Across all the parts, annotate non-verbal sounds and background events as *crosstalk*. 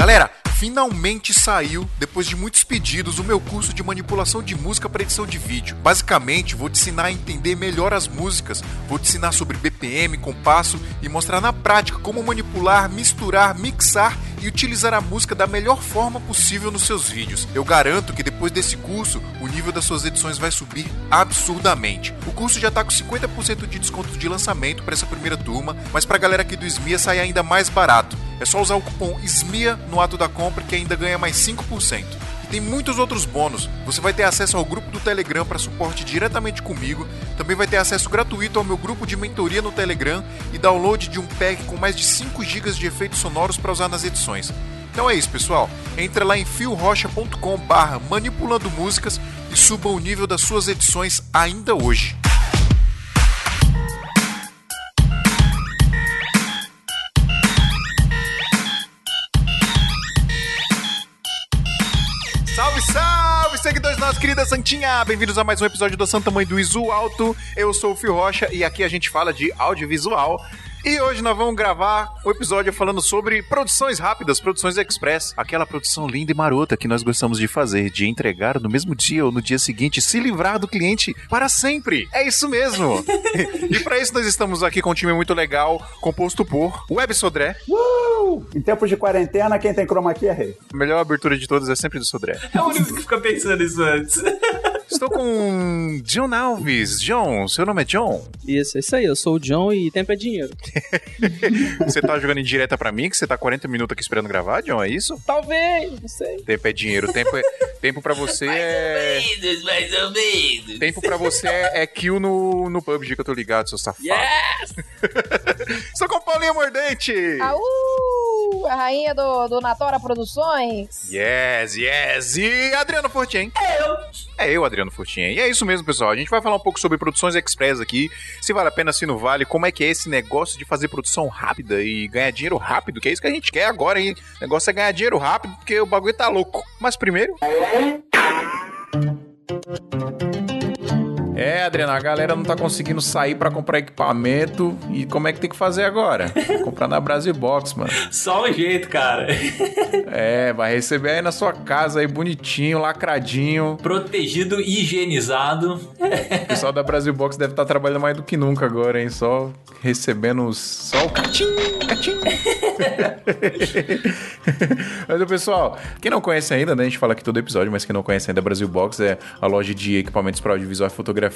Galera, finalmente saiu, depois de muitos pedidos, o meu curso de manipulação de música para edição de vídeo. Basicamente, vou te ensinar a entender melhor as músicas, vou te ensinar sobre BPM, compasso e mostrar na prática como manipular, misturar, mixar e utilizar a música da melhor forma possível nos seus vídeos. Eu garanto que depois desse curso, o nível das suas edições vai subir absurdamente. O curso já está com 50% de desconto de lançamento para essa primeira turma, mas para a galera aqui do SMIA sai ainda mais barato. É só usar o cupom SMIA no ato da compra que ainda ganha mais 5%. E tem muitos outros bônus. Você vai ter acesso ao grupo do Telegram para suporte diretamente comigo. Também vai ter acesso gratuito ao meu grupo de mentoria no Telegram e download de um pack com mais de 5 GB de efeitos sonoros para usar nas edições. Então é isso, pessoal. Entra lá em fiorocha.com barra manipulando músicas e suba o nível das suas edições ainda hoje. Seguidores da nossa querida Santinha! Bem-vindos a mais um episódio do Santa Mãe do Isu Alto. Eu sou o Fio Rocha e aqui a gente fala de audiovisual. E hoje nós vamos gravar um episódio falando sobre produções rápidas, produções express, aquela produção linda e marota que nós gostamos de fazer, de entregar no mesmo dia ou no dia seguinte, se livrar do cliente para sempre. É isso mesmo. *laughs* e para isso nós estamos aqui com um time muito legal, composto por Web Sodré. Uh! Em tempos de quarentena, quem tem chroma key é rei. A melhor abertura de todas é sempre do Sodré. É o único que fica pensando isso antes. Estou com John Alves. John, seu nome é John? Isso, é isso aí. Eu sou o John e tempo é dinheiro. *laughs* você tá jogando em direta pra mim, que você tá 40 minutos aqui esperando gravar, John? É isso? Talvez, não sei. Tempo é dinheiro. Tempo, é... tempo pra você é. Mais ou menos, mais ou menos. Tempo pra você é, é kill no, no PUBG que eu tô ligado, seu safado. Yes! *laughs* Estou com Paulinha Mordente! Aú! A rainha do, do Natora Produções. Yes, yes! E Adriano Fortin? Eu. É eu, Adriano Fortin. E é isso mesmo, pessoal. A gente vai falar um pouco sobre produções express aqui, se vale a pena, se não vale, como é que é esse negócio de fazer produção rápida e ganhar dinheiro rápido, que é isso que a gente quer agora, hein? O negócio é ganhar dinheiro rápido, porque o bagulho tá louco. Mas primeiro... É, Adriana, a galera não tá conseguindo sair para comprar equipamento e como é que tem que fazer agora? comprar na Brasil Box, mano. Só um jeito, cara. É, vai receber aí na sua casa aí bonitinho, lacradinho. Protegido e higienizado. O pessoal da Brasil Box deve estar trabalhando mais do que nunca agora, hein? Só recebendo os... só o catim, catim. *laughs* mas, pessoal, quem não conhece ainda, né? A gente fala aqui todo episódio, mas quem não conhece ainda, a Brasil Box é a loja de equipamentos para audiovisual e fotografia.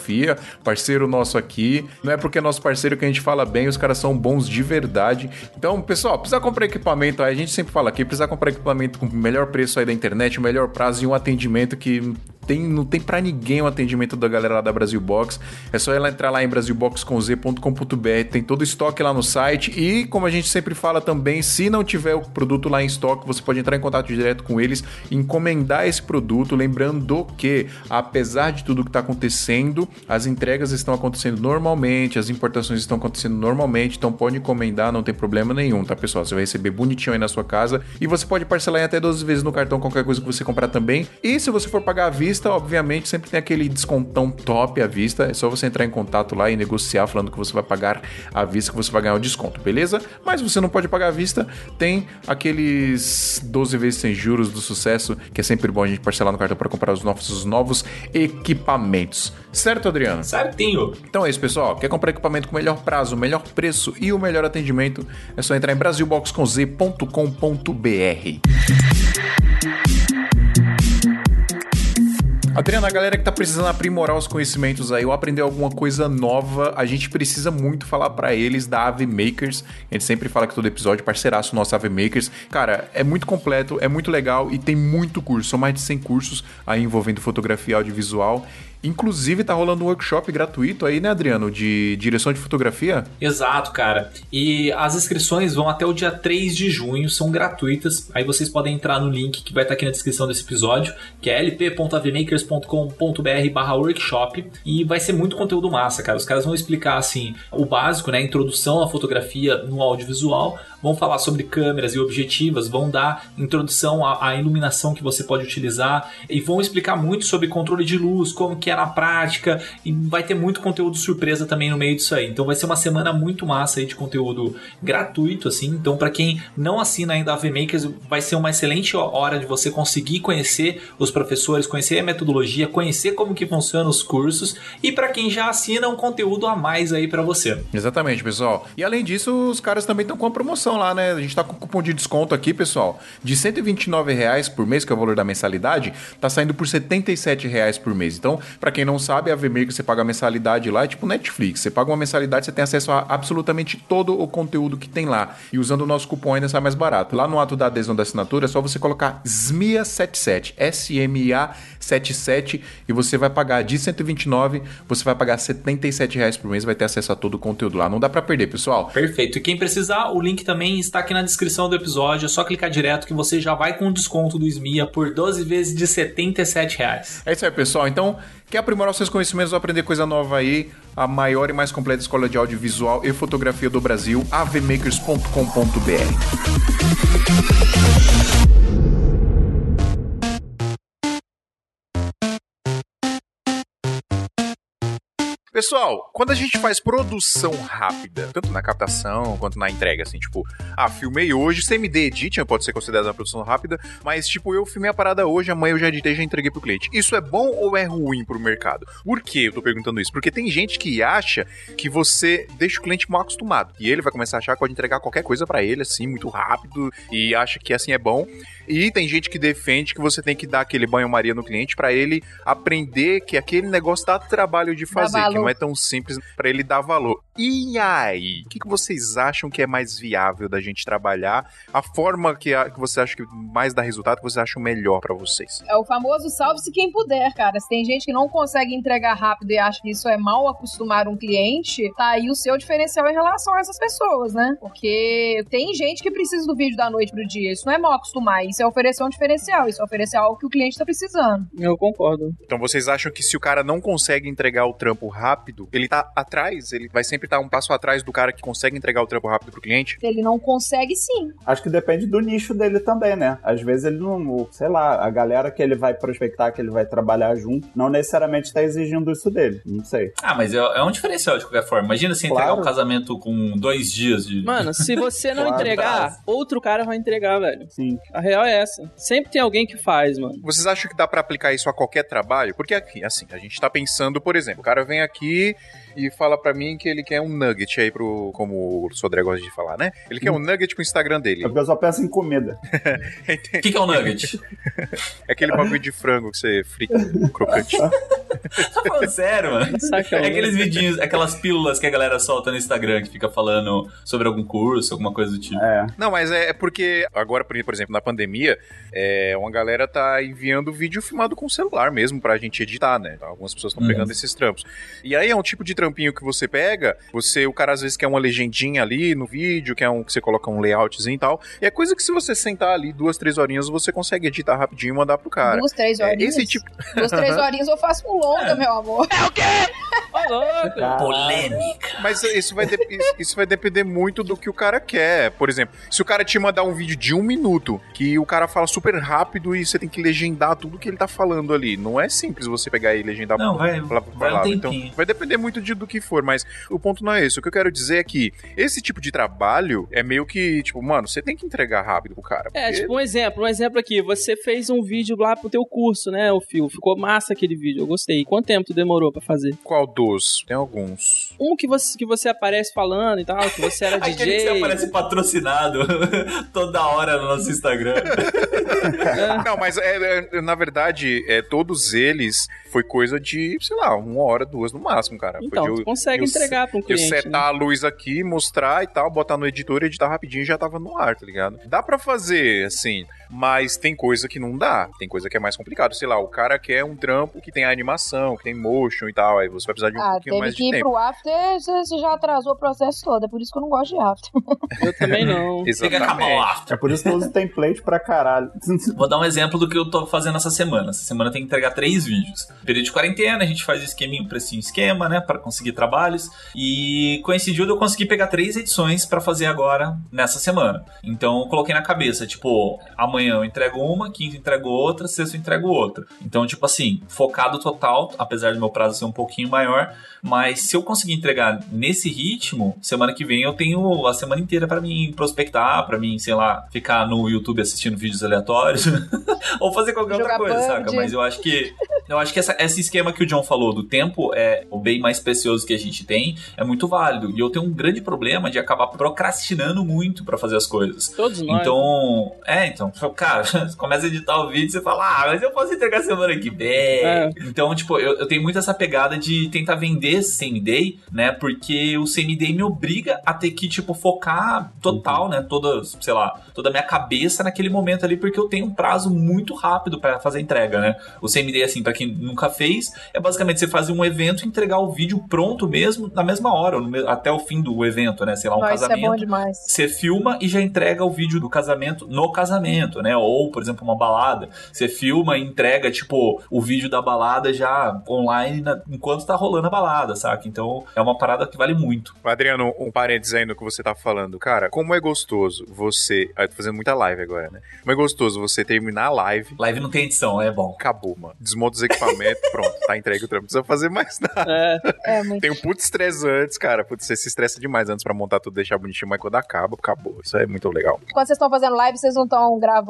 Parceiro nosso aqui. Não é porque é nosso parceiro que a gente fala bem, os caras são bons de verdade. Então, pessoal, precisa comprar equipamento aí. A gente sempre fala aqui, precisa comprar equipamento com o melhor preço aí da internet, o melhor prazo e um atendimento que tem, não tem para ninguém o atendimento da galera lá da Brasil Box. É só ela entrar lá em brasilboxconz.com.br, tem todo o estoque lá no site e como a gente sempre fala também, se não tiver o produto lá em estoque, você pode entrar em contato direto com eles encomendar esse produto, lembrando que apesar de tudo que está acontecendo, as entregas estão acontecendo normalmente, as importações estão acontecendo normalmente, então pode encomendar, não tem problema nenhum, tá pessoal? Você vai receber bonitinho aí na sua casa e você pode parcelar em até 12 vezes no cartão qualquer coisa que você comprar também. E se você for pagar à vista, obviamente, sempre tem aquele descontão top à vista. É só você entrar em contato lá e negociar falando que você vai pagar à vista, que você vai ganhar o desconto, beleza? Mas você não pode pagar à vista, tem aqueles 12 vezes sem juros do sucesso, que é sempre bom a gente parcelar no cartão para comprar os novos, os novos equipamentos. Certo, Adriano? Certinho. Então é isso, pessoal. Quer comprar equipamento com o melhor prazo, o melhor preço e o melhor atendimento? É só entrar em brasilboxconz.com.br. Adriana, a galera que tá precisando aprimorar os conhecimentos aí ou aprender alguma coisa nova, a gente precisa muito falar para eles da Ave Makers. A gente sempre fala que todo episódio, parceiraço nosso Ave Makers. Cara, é muito completo, é muito legal e tem muito curso. São mais de 100 cursos aí envolvendo fotografia audiovisual. Inclusive, tá rolando um workshop gratuito aí, né, Adriano? De direção de fotografia? Exato, cara. E as inscrições vão até o dia 3 de junho, são gratuitas. Aí vocês podem entrar no link que vai estar aqui na descrição desse episódio, que é lp.avmakers.com.br barra workshop. E vai ser muito conteúdo massa, cara. Os caras vão explicar, assim, o básico, né? Introdução à fotografia no audiovisual. Vão falar sobre câmeras e objetivas, vão dar introdução à, à iluminação que você pode utilizar e vão explicar muito sobre controle de luz, como que é na prática e vai ter muito conteúdo surpresa também no meio disso aí. Então vai ser uma semana muito massa aí de conteúdo gratuito, assim. Então, para quem não assina ainda a VMakers, vai ser uma excelente hora de você conseguir conhecer os professores, conhecer a metodologia, conhecer como que funcionam os cursos e para quem já assina um conteúdo a mais aí para você. Exatamente, pessoal. E além disso, os caras também estão com uma promoção lá, né? A gente tá com cupom de desconto aqui, pessoal, de 129 reais por mês, que é o valor da mensalidade, tá saindo por 77 reais por mês. Então, para quem não sabe, a VMaker você paga a mensalidade lá, é tipo Netflix. Você paga uma mensalidade, você tem acesso a absolutamente todo o conteúdo que tem lá. E usando o nosso cupom ainda sai mais barato. Lá no ato da adesão da assinatura, é só você colocar SMIA77, S-M-I-A-77, e você vai pagar de 129, você vai pagar 77 reais por mês, vai ter acesso a todo o conteúdo lá. Não dá para perder, pessoal. Perfeito. E quem precisar, o link também está aqui na descrição do episódio. É só clicar direto que você já vai com desconto do SMIA por 12 vezes de 77 reais. É isso aí, pessoal. Então, quer aprimorar seus conhecimentos ou aprender coisa nova aí? A maior e mais completa escola de audiovisual e fotografia do Brasil, avmakers.com.br. Pessoal, quando a gente faz produção rápida, tanto na captação quanto na entrega, assim, tipo, ah, filmei hoje, CMD Edition pode ser considerado uma produção rápida, mas, tipo, eu filmei a parada hoje, amanhã eu já editei e já entreguei pro cliente. Isso é bom ou é ruim pro mercado? Por que eu tô perguntando isso? Porque tem gente que acha que você deixa o cliente mal acostumado e ele vai começar a achar que pode entregar qualquer coisa para ele, assim, muito rápido e acha que assim é bom. E tem gente que defende que você tem que dar aquele banho-maria no cliente para ele aprender que aquele negócio dá trabalho de fazer, que não é tão simples para ele dar valor. E aí, o que, que, vocês acham que é mais viável da gente trabalhar? A forma que, a, que você acha que mais dá resultado, que você acha melhor para vocês? É o famoso salve-se quem puder, cara. Se tem gente que não consegue entregar rápido e acha que isso é mal acostumar um cliente, tá aí o seu diferencial em relação a essas pessoas, né? Porque tem gente que precisa do vídeo da noite pro dia. Isso não é mal acostumar, isso é oferecer um diferencial, isso é oferecer algo que o cliente tá precisando. Eu concordo. Então vocês acham que se o cara não consegue entregar o trampo rápido, ele tá atrás, ele vai sempre estar um passo atrás do cara que consegue entregar o trampo rápido pro cliente? Se ele não consegue, sim. Acho que depende do nicho dele também, né? Às vezes ele não, sei lá, a galera que ele vai prospectar, que ele vai trabalhar junto, não necessariamente tá exigindo isso dele. Não sei. Ah, mas é, é um diferencial de qualquer forma. Imagina se entregar claro. um casamento com dois dias de. Mano, se *laughs* você não claro, entregar, outro cara vai entregar, velho. Sim. A real é essa. Sempre tem alguém que faz, mano. Vocês acham que dá para aplicar isso a qualquer trabalho? Porque aqui, assim, a gente tá pensando, por exemplo, o cara vem aqui e fala para mim que ele quer um nugget aí pro. Como o Sodré gosta de falar, né? Ele quer um nugget pro Instagram dele. A pessoa pensa em comida. *laughs* O que, que é um nugget? é aquele bagulho de frango que você frita crocante. *laughs* tá falando sério, mano? É aqueles vidinhos, aquelas pílulas que a galera solta no Instagram que fica falando sobre algum curso, alguma coisa do tipo. É. Não, mas é porque agora, por exemplo, na pandemia, é, uma galera tá enviando vídeo filmado com celular mesmo pra gente editar, né? Algumas pessoas estão pegando esses trampos. E aí é um tipo de trampinho que você pega, você, o cara às vezes quer uma legendinha ali no vídeo, quer um que você coloca um layoutzinho e tal. E é coisa que se você sentar ali duas, três horinhas, você consegue editar rapidinho e mandar pro cara. Duas, três horinhas? É, esse tipo... *laughs* Duas, três horinhas eu faço um longa, é. meu amor. É o quê? Polêmica. Mas isso vai, isso vai depender muito do que o cara quer. Por exemplo, se o cara te mandar um vídeo de um minuto, que o cara fala super rápido e você tem que legendar tudo que ele tá falando ali. Não é simples você pegar e legendar não, vai, vai um Então, vai depender muito de, do que for, mas o ponto não é esse. O que eu quero dizer é que esse tipo de trabalho é meio que, tipo, mano, você tem que entregar rápido pro cara. É, tipo um exemplo, um exemplo aqui. Você fez um vídeo lá pro teu curso, né, o Fio? Ficou massa aquele vídeo, eu gostei. Quanto tempo tu demorou pra fazer? Qual dos? Tem alguns. Um que você, que você aparece falando e tal, que você era DJ. *laughs* Aquele que você aparece patrocinado *laughs* toda hora no nosso Instagram. *laughs* Não, mas é, é, na verdade, é, todos eles foi coisa de, sei lá, uma hora, duas no máximo, cara. Então, eu, tu consegue eu, entregar pra um cliente. Eu setar né? a luz aqui, mostrar e tal, botar no editor, editar rapidinho e já tava no ar, tá ligado? Dá pra fazer, assim, mas tem coisa que não dá. Tem coisa que é mais complicado. Sei lá, o cara quer um trampo que tem animação, que tem motion e tal, aí você vai precisar de um ah, pouquinho mais de tempo. Ah, teve que ir pro After, você já atrasou o processo todo. É por isso que eu não gosto de After. eu também não. *laughs* Exatamente. É por isso que eu uso template pra caralho. *laughs* Vou dar um exemplo do que eu tô fazendo essa semana. Essa semana tem que entregar três vídeos. Período de quarentena, a gente faz o esqueminho, precinho esquema, né, para conseguir trabalhos. E coincidiu de eu conseguir pegar três edições para fazer agora, nessa semana. Então, eu coloquei na cabeça, tipo, amanhã eu entrego uma, quinta eu entrego outra, sexta eu entrego outra. Então, tipo assim, focado total apesar do meu prazo ser um pouquinho maior. Mas se eu conseguir entregar nesse ritmo, semana que vem eu tenho a semana inteira para mim prospectar, para mim, sei lá, ficar no YouTube assistindo vídeos aleatórios *laughs* ou fazer qualquer Jogar outra coisa, PUBG. saca? Mas eu acho que eu acho que essa- esse esquema que o John falou do tempo é o bem mais precioso que a gente tem, é muito válido. E eu tenho um grande problema de acabar procrastinando muito para fazer as coisas. Todos nós. Então, é, então, cara, *laughs* você começa a editar o vídeo e você fala, ah, mas eu posso entregar semana que vem. É. Então, tipo, eu, eu tenho muito essa pegada de tentar vender esse same-day, né? Porque o same-day me obriga a ter que, tipo, focar total, né? Toda, sei lá, toda a minha cabeça naquele momento ali, porque eu tenho um prazo muito rápido para fazer a entrega, né? O same-day, assim, pra quem nunca fez, é basicamente você fazer um evento e entregar o vídeo pronto mesmo, na mesma hora, até o fim do evento, né? Sei lá, um Nossa, isso é casamento. bom demais. Você filma e já entrega o vídeo do casamento no casamento, né? Ou, por exemplo, uma balada. Você filma e entrega, tipo, o vídeo da balada já online na- enquanto tá rolando a balada, saca? Então é uma parada que vale muito. Adriano, um parênteses aí no que você tá falando. Cara, como é gostoso você. Ah, eu tô fazendo muita live agora, né? Como é gostoso você terminar a live. Live não tem edição, é bom. Acabou, mano. Desmonta os equipamentos, *laughs* pronto, tá entregue o trampo. Não precisa fazer mais nada. É, É *laughs* muito. Tem um puto estresse antes, cara. Putz, você se estressa demais antes pra montar tudo, deixar bonitinho, mas quando acaba, acabou. Isso é muito legal. Quando vocês estão fazendo live, vocês não estão gravando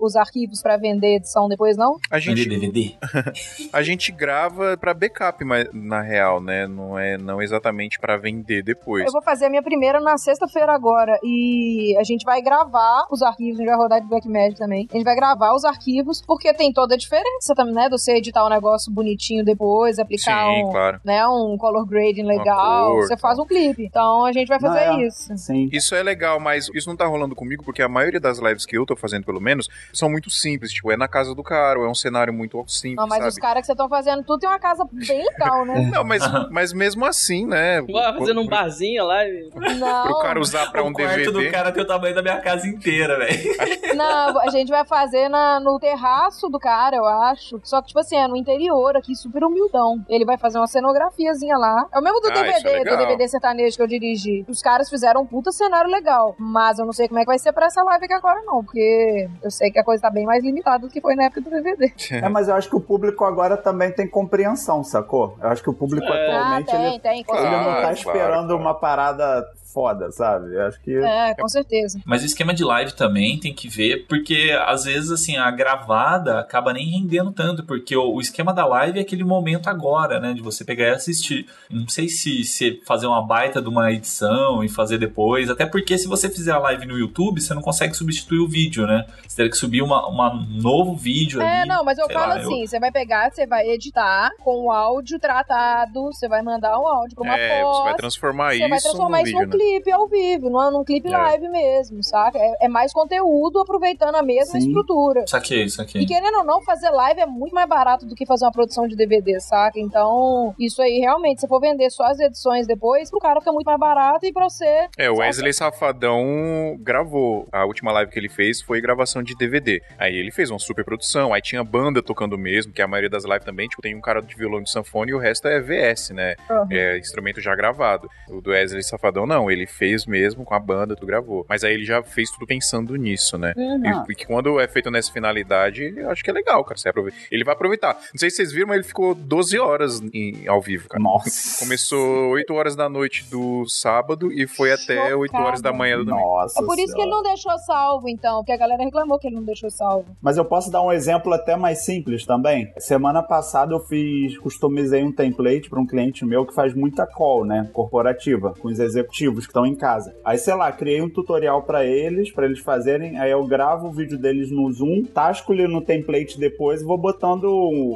os arquivos pra vender edição depois, não? A Vender gente, DVD. *laughs* a gente grava pra backup, mas na real, né? Não é não exatamente pra vender depois. Eu vou fazer a minha primeira na sexta-feira agora. E a gente vai gravar os arquivos, a gente vai rodar de Black Magic também. A gente vai gravar os arquivos, porque tem toda a diferença também, né? De você editar um negócio bonitinho depois, aplicar Sim, um, claro. né, um color grading legal. cor, você faz um clipe. Então a gente vai fazer Não, é. isso. Sim. Isso é legal, mas isso não tá rolando comigo porque a maioria das lives que eu tô fazendo, pelo menos, são muito simples. Tipo, é na casa do cara, ou é um cenário muito simples, Não, mas sabe? os caras que vocês estão fazendo tudo tem uma casa bem legal, né? *laughs* Não, mas, mas mesmo assim, né? Vai fazendo um barzinho lá. e- Não. pro cara usar pra um o quarto DVD. do cara tem o tamanho da minha casa inteira, velho. Não, a gente vai fazer na, no terraço do cara, eu acho. Só que, tipo assim, é no interior aqui, super humildão. Ele vai fazer uma cenografiazinha lá. É o mesmo do Ah, isso é DVD, do. DVD sertanejo que eu dirigi. Os caras fizeram um puta cenário legal. Mas eu não sei como é que vai ser pra essa live aqui agora, não. Porque eu sei que a coisa tá bem mais limitada do que foi na época do DVD. É, mas eu acho que o público agora também tem compreensão, sacou? Eu acho que o público É. Ah, atualmente tem, ele, tem, ele não tá Claro, esperando claro. uma parada foda, sabe? Eu acho que. É, com certeza. Mas o esquema de live também tem que ver, porque às vezes assim a gravada acaba nem rendendo tanto, porque o, o esquema da live é aquele momento agora, né, de você pegar e assistir. Não sei se, se fazer uma baita de uma edição e fazer depois, até porque se você fizer a live no YouTube, você não consegue substituir o vídeo, né? Você teria que subir uma, uma novo vídeo É, ali. não, mas eu falo lá, assim: você vai pegar, você vai editar com o áudio tratado, você vai mandar um áudio pra uma É, pós. você vai transformar Você isso vai transformar num isso vídeo, num né? Clipe ao vivo, não num clipe É. live mesmo, saca? É, é mais conteúdo aproveitando a mesma Sim. estrutura. Saquei, saquei. E querendo ou não, fazer live é muito mais barato do que fazer uma produção de DVD, saca? Então, isso aí realmente, se for vender só as edições depois, pro cara fica muito mais barato e pra você. É, o? Wesley Safadão gravou. A última live que ele fez foi gravação de DVD. Aí ele fez uma super produção, aí tinha banda tocando mesmo, que a maioria das lives também, tipo, tem um cara de violão de sanfone e o resto é VS, né? Uhum. É instrumento já gravado. O do Wesley Safadão não, ele fez mesmo com a banda, tu gravou. Mas aí ele já fez tudo pensando nisso, né? Uhum. Ah. E, e que quando é feito nessa finalidade, eu acho que é legal, cara. Você aproveita. Ele vai aproveitar. Não sei se vocês viram, mas ele ficou 12 horas em- ao vivo, cara. Nossa. Começou 8 horas da noite do sábado e foi até 8 horas da manhã do domingo. Nossa. É por isso que ele não deixou salvo, então, porque a galera reclamou que ele não deixou salvo. Mas eu posso dar um exemplo até mais simples também. Semana passada eu fiz, customizei um template para um cliente meu que faz muita call, né, corporativa, com os executivos que estão em casa. Aí, sei lá, criei um tutorial para eles, para eles fazerem, aí eu gravo o vídeo deles no Zoom, tasco ele no template depois e vou botando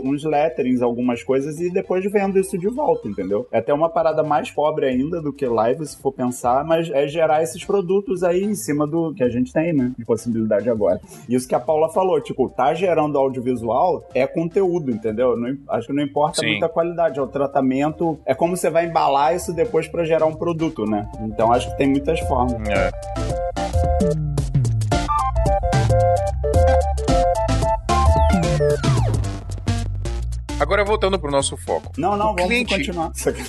uns letterings, algumas coisas e depois vendo isso de volta, entendeu? É até uma parada mais pobre ainda do que live, se for pensar, mas é gerar esses produtos aí em cima do que a gente tem, né, de possibilidade agora. Isso que a Paula falou, tipo, tá gerando audiovisual é conteúdo, entendeu? Não acho que não importa Sim. muito a qualidade, é o tratamento, é como você vai embalar isso depois pra gerar um produto, né? Então acho que tem muitas formas. É. Agora voltando pro nosso foco. Não, não, O vamos cliente- continuar. *laughs* Isso aqui.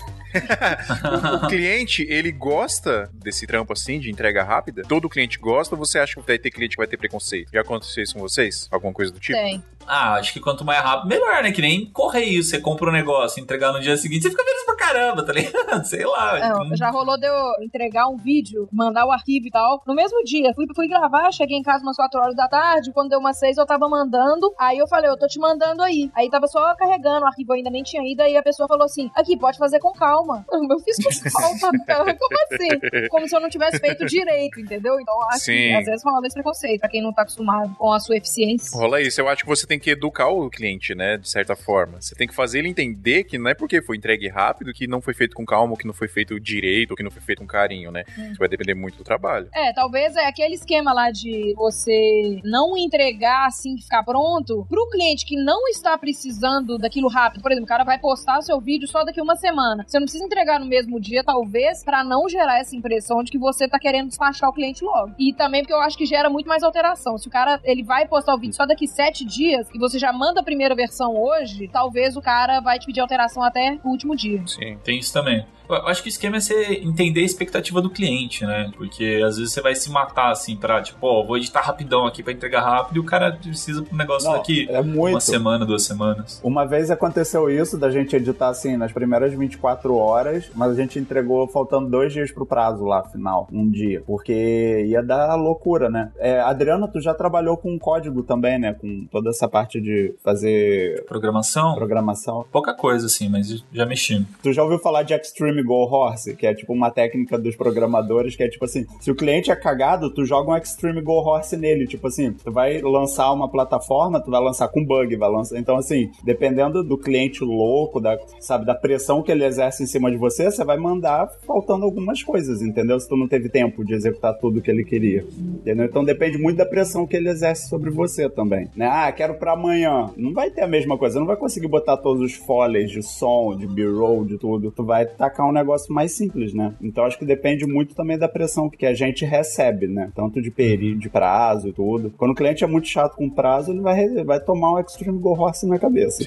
O cliente, ele gosta desse trampo assim, de entrega rápida? Todo cliente gosta ou você acha que vai ter cliente que vai ter preconceito? Já aconteceu isso com vocês? Alguma coisa do tipo? Tem. Ah, acho que quanto mais rápido, melhor, né? Que nem correio. Você compra um negócio, entregar no dia seguinte, você fica feliz pra caramba, tá ligado? *laughs* Sei lá. Não, já rolou de eu entregar um vídeo, mandar o arquivo e tal. No mesmo dia, fui, fui gravar, cheguei em casa umas 4 horas da tarde. Quando deu umas 6, eu tava mandando. Aí eu falei, eu tô te mandando aí. Aí tava só carregando, o arquivo ainda nem tinha ido. Aí a pessoa falou assim: aqui, pode fazer com calma. *laughs* Eu fiz com calma, *laughs* cara. Como assim? Como se eu não tivesse feito direito, entendeu? Então acho Sim. que às vezes rola esse preconceito, pra quem não tá acostumado com a sua eficiência. Rola isso. Eu acho que você tem que educar o cliente, né? De certa forma. Você tem que fazer ele entender que não é porque foi entregue rápido que não foi feito com calma, que não foi feito direito, que não foi feito com carinho, né? Isso vai depender muito do trabalho. É, talvez é aquele esquema lá de você não entregar assim que ficar pronto pro cliente que não está precisando daquilo rápido. Por exemplo, o cara vai postar o seu vídeo só daqui uma semana. Você não precisa entregar no mesmo dia, talvez, pra não gerar essa impressão de que você tá querendo despachar o cliente logo. E também porque eu acho que gera muito mais alteração. Se o cara ele vai postar o vídeo só daqui sete dias e você já manda a primeira versão hoje, talvez o cara vai te pedir alteração até o último dia. Sim. Tem isso também. Eu acho que o esquema é você entender a expectativa do cliente, né? Porque às vezes você vai se matar assim pra, tipo, ó, vou editar rapidão aqui pra entregar rápido e o cara precisa pro negócio Não, daqui é muito. uma semana, duas semanas. Uma vez aconteceu isso, da gente editar assim nas primeiras 24 horas, mas a gente entregou faltando dois dias pro prazo lá, final, um dia, porque ia dar loucura, né? É, Adriano, tu já trabalhou com código também, né? Com toda essa parte de fazer Programação, programação. pouca coisa assim, mas já mexi. Tu já ouviu falar de Extreme Go Horse, que é tipo uma técnica dos programadores, que é tipo assim, se o cliente é cagado, tu joga um Extreme Go Horse nele, tipo assim, tu vai lançar uma plataforma, tu vai lançar com bug, vai lançar. Então assim, dependendo do cliente louco, da, sabe, da pressão que ele exerce em cima de você, você vai mandar faltando algumas coisas, entendeu? Se tu não teve tempo de executar tudo que ele queria. Entendeu? Então depende muito da pressão que ele exerce sobre você também, né? Ah, quero pra amanhã. Não vai ter a mesma coisa, não vai conseguir botar todos os foleys de som, de b-roll, de tudo. Tu vai tacar um negócio mais simples, né? Então acho que depende muito também da pressão que a gente recebe, né? Tanto de período, de prazo e tudo. Quando o cliente é muito chato com prazo, ele vai, vai tomar um Extreme Go Horse na cabeça.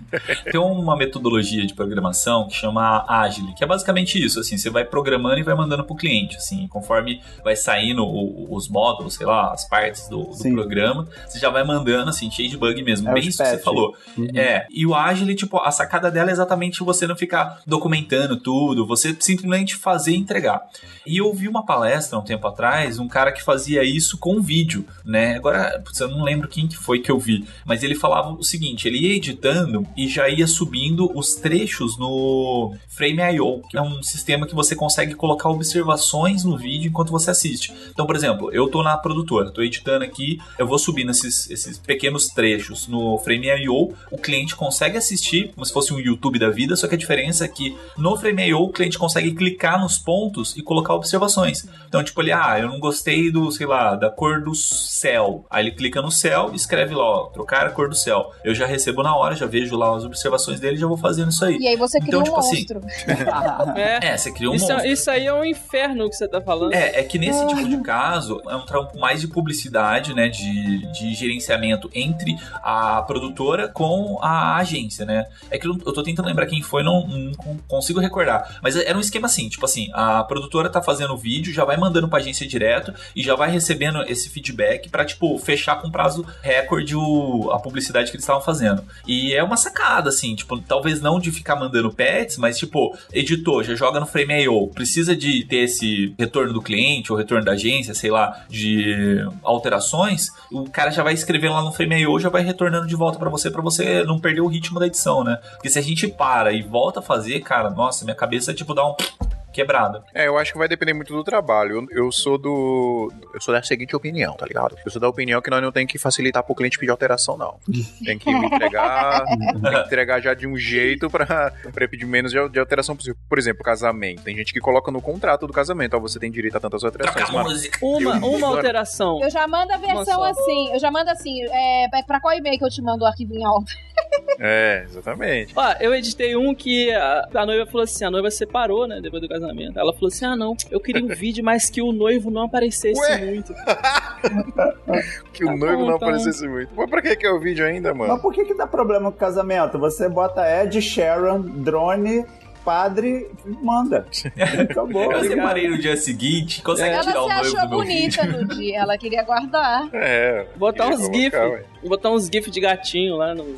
*laughs* Tem uma metodologia de programação que chama Agile, que é basicamente isso, assim, você vai programando e vai mandando pro cliente, assim, conforme vai saindo os módulos, sei lá, as partes do, do programa, você já vai mandando, assim, cheio de bug mesmo, É bem isso que você falou. Uhum. É, e o Agile, tipo, a sacada dela é exatamente você não ficar documentando tudo, você simplesmente fazer e entregar. E eu vi uma palestra um tempo atrás, um cara que fazia isso com vídeo, né? Agora, eu não lembro quem que foi que eu vi, mas ele falava o seguinte, ele ia editando e já ia subindo os trechos no Frame.io, que é um sistema que você consegue colocar observações no vídeo enquanto você assiste. Então, por exemplo, eu tô na produtora, tô editando aqui, eu vou subindo esses, esses pequenos trechos no Frame.io, o cliente consegue assistir como se fosse um YouTube da vida, só que a diferença é que no Frame.io o cliente consegue clicar nos pontos e colocar observações. Então, tipo, ele, ah, eu não gostei do, sei lá, da cor do céu. Aí ele clica no céu e escreve lá, ó, trocar a cor do céu. Eu já recebo na hora, já vejo lá as observações dele e já vou fazendo isso aí. E aí você cria Então, um tipo assim, monstro. *laughs* É. É, você cria um Isso, monstro. isso aí é um inferno que você tá falando. É, é que nesse tipo de caso é um trampo mais de publicidade, né? De, de gerenciamento entre a produtora com a agência, né? É que eu, tô tentando lembrar quem foi, não, não con- consigo recordar. Mas era um esquema assim, tipo assim, a produtora tá fazendo o vídeo, já vai mandando pra agência direto e já vai recebendo esse feedback pra, tipo, fechar com prazo recorde o, a publicidade que eles estavam fazendo. E é uma sacada, assim, tipo, talvez não de ficar mandando pets, mas, tipo, editor, já joga no Frame.io, precisa de ter esse retorno do cliente ou retorno da agência, sei lá, de alterações, o cara já vai escrevendo lá no Frame.io, já vai retornando de volta pra você, pra você não perder o ritmo da edição, né? Porque se a gente para e volta a fazer, cara, nossa, minha cabeça, tipo, dá um quebrada. É, eu acho que vai depender muito do trabalho. Eu, eu sou do. Eu sou da seguinte opinião, tá ligado? Eu sou da opinião que nós não tem que facilitar pro cliente pedir alteração, não. Tem que *laughs* entregar. tem que entregar já de um jeito pra, pra ele pedir menos de, de alteração possível. Por exemplo, casamento. Tem gente que coloca no contrato do casamento, ó, você tem direito a tantas alterações. Troca música. Uma, Eu- uma alteração. Eu já mando a versão assim. Eu já mando assim. É, é pra qual e-mail que eu te mando o arquivo em alta? É, exatamente. Ó, eu editei um que a, a noiva falou assim: a noiva separou, né, depois do casamento. Ela falou assim: ah, não, eu queria um vídeo, mas que o noivo não aparecesse Ué? muito. *laughs* Que o Tá noivo bom, não então. aparecesse muito. Mas pra que que é o vídeo ainda, mano? Mas por que que dá problema com casamento? Você bota Ed Sheeran, drone, padre manda. Acabou. Eu separei no dia seguinte, consegue Ela tirar o noivo achou do meu bonita vídeo. no dia. Ela queria guardar. É. Botar uns gifs. botar uns GIFs de gatinho lá no. *laughs*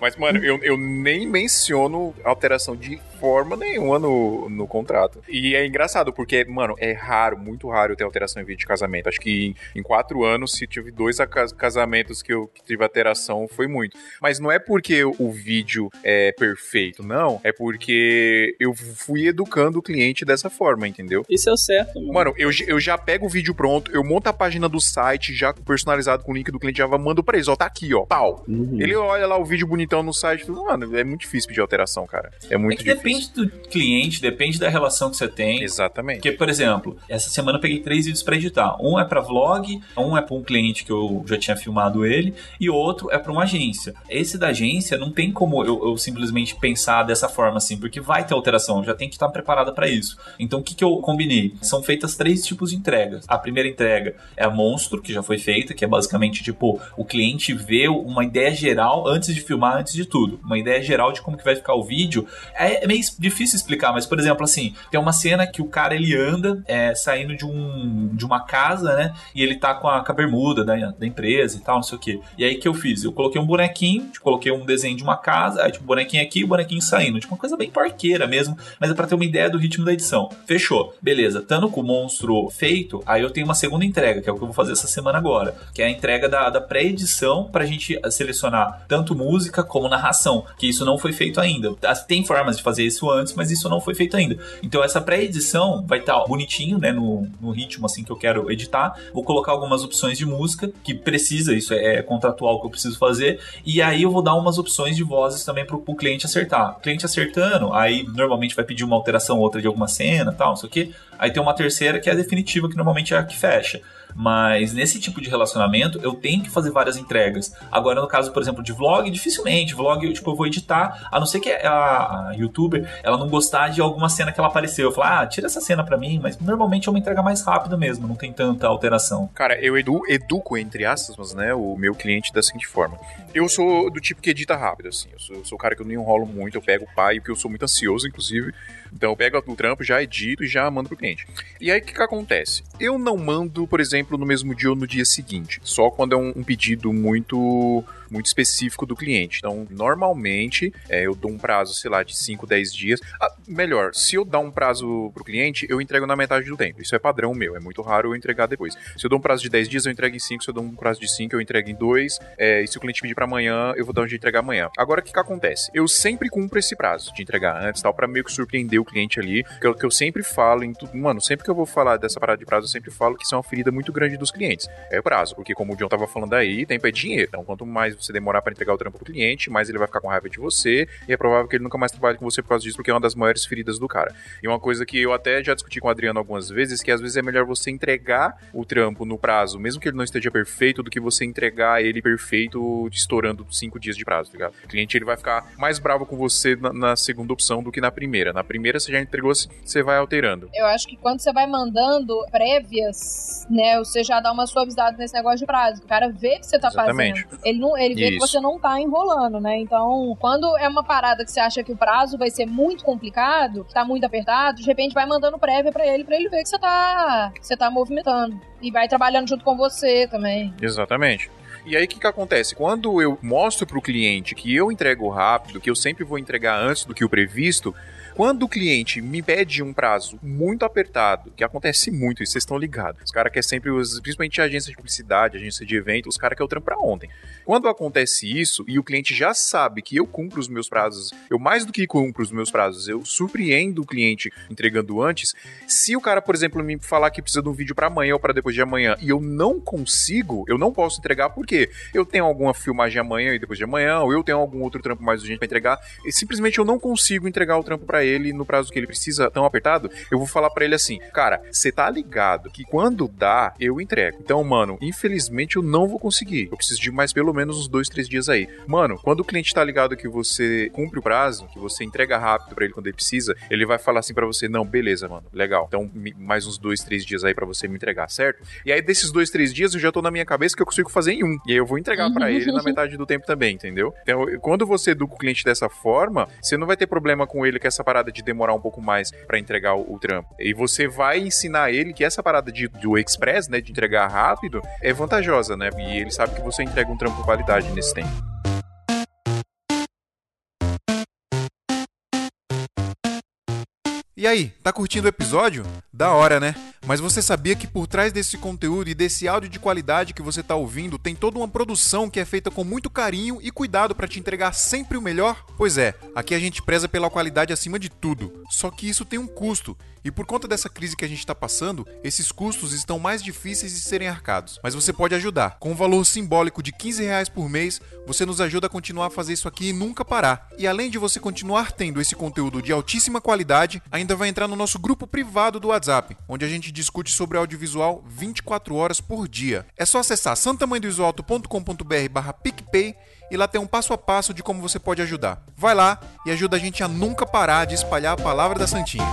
Mas, mano, eu, eu nem menciono alteração de forma nenhuma no, no contrato. E é engraçado, porque, mano, é raro, muito raro ter alteração em vídeo de casamento. Acho que em, em quatro anos, se tive dois casamentos que eu que tive alteração, foi muito. Mas não é porque o vídeo é perfeito, não. É porque eu fui educando o cliente dessa forma, entendeu? Isso é o certo, mano. Mano, eu, eu já pego o vídeo pronto, eu monto a página do site já personalizado com o link do cliente, já mando pra eles, ó, tá aqui, ó, pau. Uhum. Ele olha lá o vídeo bonitão no site, tudo, mano, é muito difícil pedir alteração, cara. É É muito que difícil. depende do cliente, depende da relação que você tem. Exatamente. Porque, por exemplo, essa semana eu peguei três vídeos pra editar. Um é pra vlog, um é pra um cliente que eu já tinha filmado ele, e outro é pra uma agência. Esse da agência não tem como eu, eu simplesmente pensar dessa forma assim, porque vai ter alteração, já tem que estar preparada pra isso. Então o que, que eu combinei? São feitas três tipos de entregas. A primeira entrega é a monstro, que já foi feita, que é basicamente tipo o cliente vê uma ideia geral antes de filmar, antes de tudo. Uma ideia geral de como que vai ficar o vídeo. É, é meio difícil explicar, mas por exemplo, assim, tem uma cena que o cara ele anda é, saindo de, um, de uma casa, né? E ele tá com a, com a bermuda da, da empresa e tal, não sei o que. E aí que eu fiz? Eu coloquei um bonequinho, tipo, coloquei um desenho de uma casa, aí tipo, bonequinho aqui bonequinho saindo. Tipo, uma coisa bem parqueira mesmo, mas é pra ter uma ideia do ritmo da edição. Fechou. Beleza. Estando com o monstro feito, aí eu tenho uma segunda entrega, que é o que eu vou fazer essa semana agora, que é a entrega da, da pré-edição pra gente selecionar tanto música como narração, que isso não foi feito ainda. Tem formas de fazer isso antes, mas isso não foi feito ainda. Então essa pré-edição vai estar bonitinho, né, no, no ritmo assim que eu quero editar. Vou colocar algumas opções de música que precisa, isso é, é contratual que eu preciso fazer, e aí eu vou dar umas opções de vozes também pro, pro cliente acertar. O cliente acertando, aí normalmente vai pedir uma alteração ou outra de alguma cena, tal, não sei o que. Aí tem uma terceira que é a definitiva, que normalmente é a que fecha. Mas nesse tipo de relacionamento, eu tenho que fazer várias entregas. Agora, no caso, por exemplo, de vlog, dificilmente. Vlog, tipo, eu vou editar, a não ser que a, a youtuber ela não gostar de alguma cena que ela apareceu. Eu falo, ah, tira essa cena pra mim, mas normalmente é uma entrega mais rápida mesmo, não tem tanta alteração. Cara, eu edu, educo, entre aspas, né, o meu cliente da seguinte forma. Eu sou do tipo que edita rápido, assim. Eu sou, eu sou o cara que eu não enrolo muito, eu pego o pai, porque eu sou muito ansioso, inclusive. Então eu pego o trampo, já edito e já mando pro cliente. E aí o que, que acontece? Eu não mando, por exemplo, no mesmo dia ou no dia seguinte. Só quando é um, um pedido muito muito específico do cliente. Então, normalmente, é, eu dou um prazo, sei lá, de 5, 10 dias. Ah, melhor, se eu dar um prazo pro cliente, eu entrego na metade do tempo. Isso é padrão meu, é muito raro eu entregar depois. Se eu dou um prazo de 10 dias, eu entrego em 5. Se eu dou um prazo de 5, eu entrego em 2. É, e se o cliente pedir para amanhã, eu vou dar um de entregar amanhã. Agora, o que, que acontece? Eu sempre cumpro esse prazo de entregar antes, tal, para meio que surpreender o cliente ali. Que eu, que eu sempre falo em tudo. Mano, sempre que eu vou falar dessa parada de prazo, eu sempre falo que isso é uma ferida muito grande dos clientes. É o prazo, porque como o John tava falando aí, tempo é dinheiro. Então, quanto mais você demorar para entregar o trampo pro cliente, mais ele vai ficar com raiva de você. E é provável que ele nunca mais trabalhe com você por causa disso, porque é uma das maiores feridas do cara. E uma coisa que eu até já discuti com o Adriano algumas vezes, que às vezes é melhor você entregar o trampo no prazo, mesmo que ele não esteja perfeito, do que você entregar ele perfeito estourando cinco dias de prazo, tá ligado? O cliente ele vai ficar mais bravo com você na, na segunda opção do que na primeira. Na primeira você já entregou, você vai alterando. Eu acho que quando você vai mandando prévias, né, você já dá uma suavizada nesse negócio de prazo. O cara vê que você tá Exatamente. fazendo. Ele, não, ele vê que Isso. você não tá enrolando, né? Então, quando é uma parada que você acha que o prazo vai ser muito complicado, que tá muito apertado, de repente vai mandando prévia pra ele, pra ele ver que você tá, que você tá movimentando. E vai trabalhando junto com você também. Exatamente. E aí o que, que acontece? Quando eu mostro pro cliente que eu entrego rápido, que eu sempre vou entregar antes do que o previsto, quando o cliente me pede um prazo muito apertado, que acontece muito, e vocês estão ligados. Os caras querem sempre, os, principalmente agência de publicidade, agência de evento, os caras querem o trampo pra ontem. Quando acontece isso e o cliente já sabe que eu cumpro os meus prazos, eu mais do que cumpro os meus prazos, eu surpreendo o cliente entregando antes. Se o cara, por exemplo, me falar que precisa de um vídeo pra amanhã ou pra depois de amanhã e eu não consigo, eu não posso entregar porque eu tenho alguma filmagem amanhã e depois de amanhã, ou eu tenho algum outro trampo mais urgente pra entregar, e simplesmente eu não consigo entregar o trampo ele no prazo que ele precisa tão apertado, eu vou falar pra ele assim: "Cara, você tá ligado que quando dá, eu entrego". Então, mano, infelizmente eu não vou conseguir. Eu preciso de mais pelo menos uns dois, três dias aí. Mano, quando o cliente tá ligado que você cumpre o prazo, que você entrega rápido pra ele quando ele precisa, ele vai falar assim pra você: "Não, beleza, mano. Legal. Então, mais uns dois, três dias aí pra você me entregar, certo?" E aí desses dois, três dias eu já tô na minha cabeça que eu consigo fazer em um. E aí eu vou entregar pra ele na *laughs* metade do tempo também, entendeu? Então, quando você educa o cliente dessa forma, você não vai ter problema com ele que essa parada parada de demorar um pouco mais para entregar o, o, trampo. E você vai ensinar ele que essa parada de, do express, né, de entregar rápido, é vantajosa, né? E ele sabe que você entrega um trampo com qualidade nesse tempo. E aí, tá curtindo o episódio? Da hora, né? Mas você sabia que por trás desse conteúdo e desse áudio de qualidade que você tá ouvindo, tem toda uma produção que é feita com muito carinho e cuidado para te entregar sempre o melhor? Pois é, aqui a gente preza pela qualidade acima de tudo. Só que isso tem um custo. E por conta dessa crise que a gente está passando, esses custos estão mais difíceis de serem arcados. Mas você pode ajudar. Com um valor simbólico de 15 reais por mês, você nos ajuda a continuar a fazer isso aqui e nunca parar. E além de você continuar tendo esse conteúdo de altíssima qualidade, ainda vai entrar no nosso grupo privado do WhatsApp, onde a gente discute sobre audiovisual 24 horas por dia. É só acessar santamanhodoisoalto.com.br barra PicPay e lá tem um passo a passo de como você pode ajudar. Vai lá e ajuda a gente a nunca parar de espalhar a palavra da Santinha.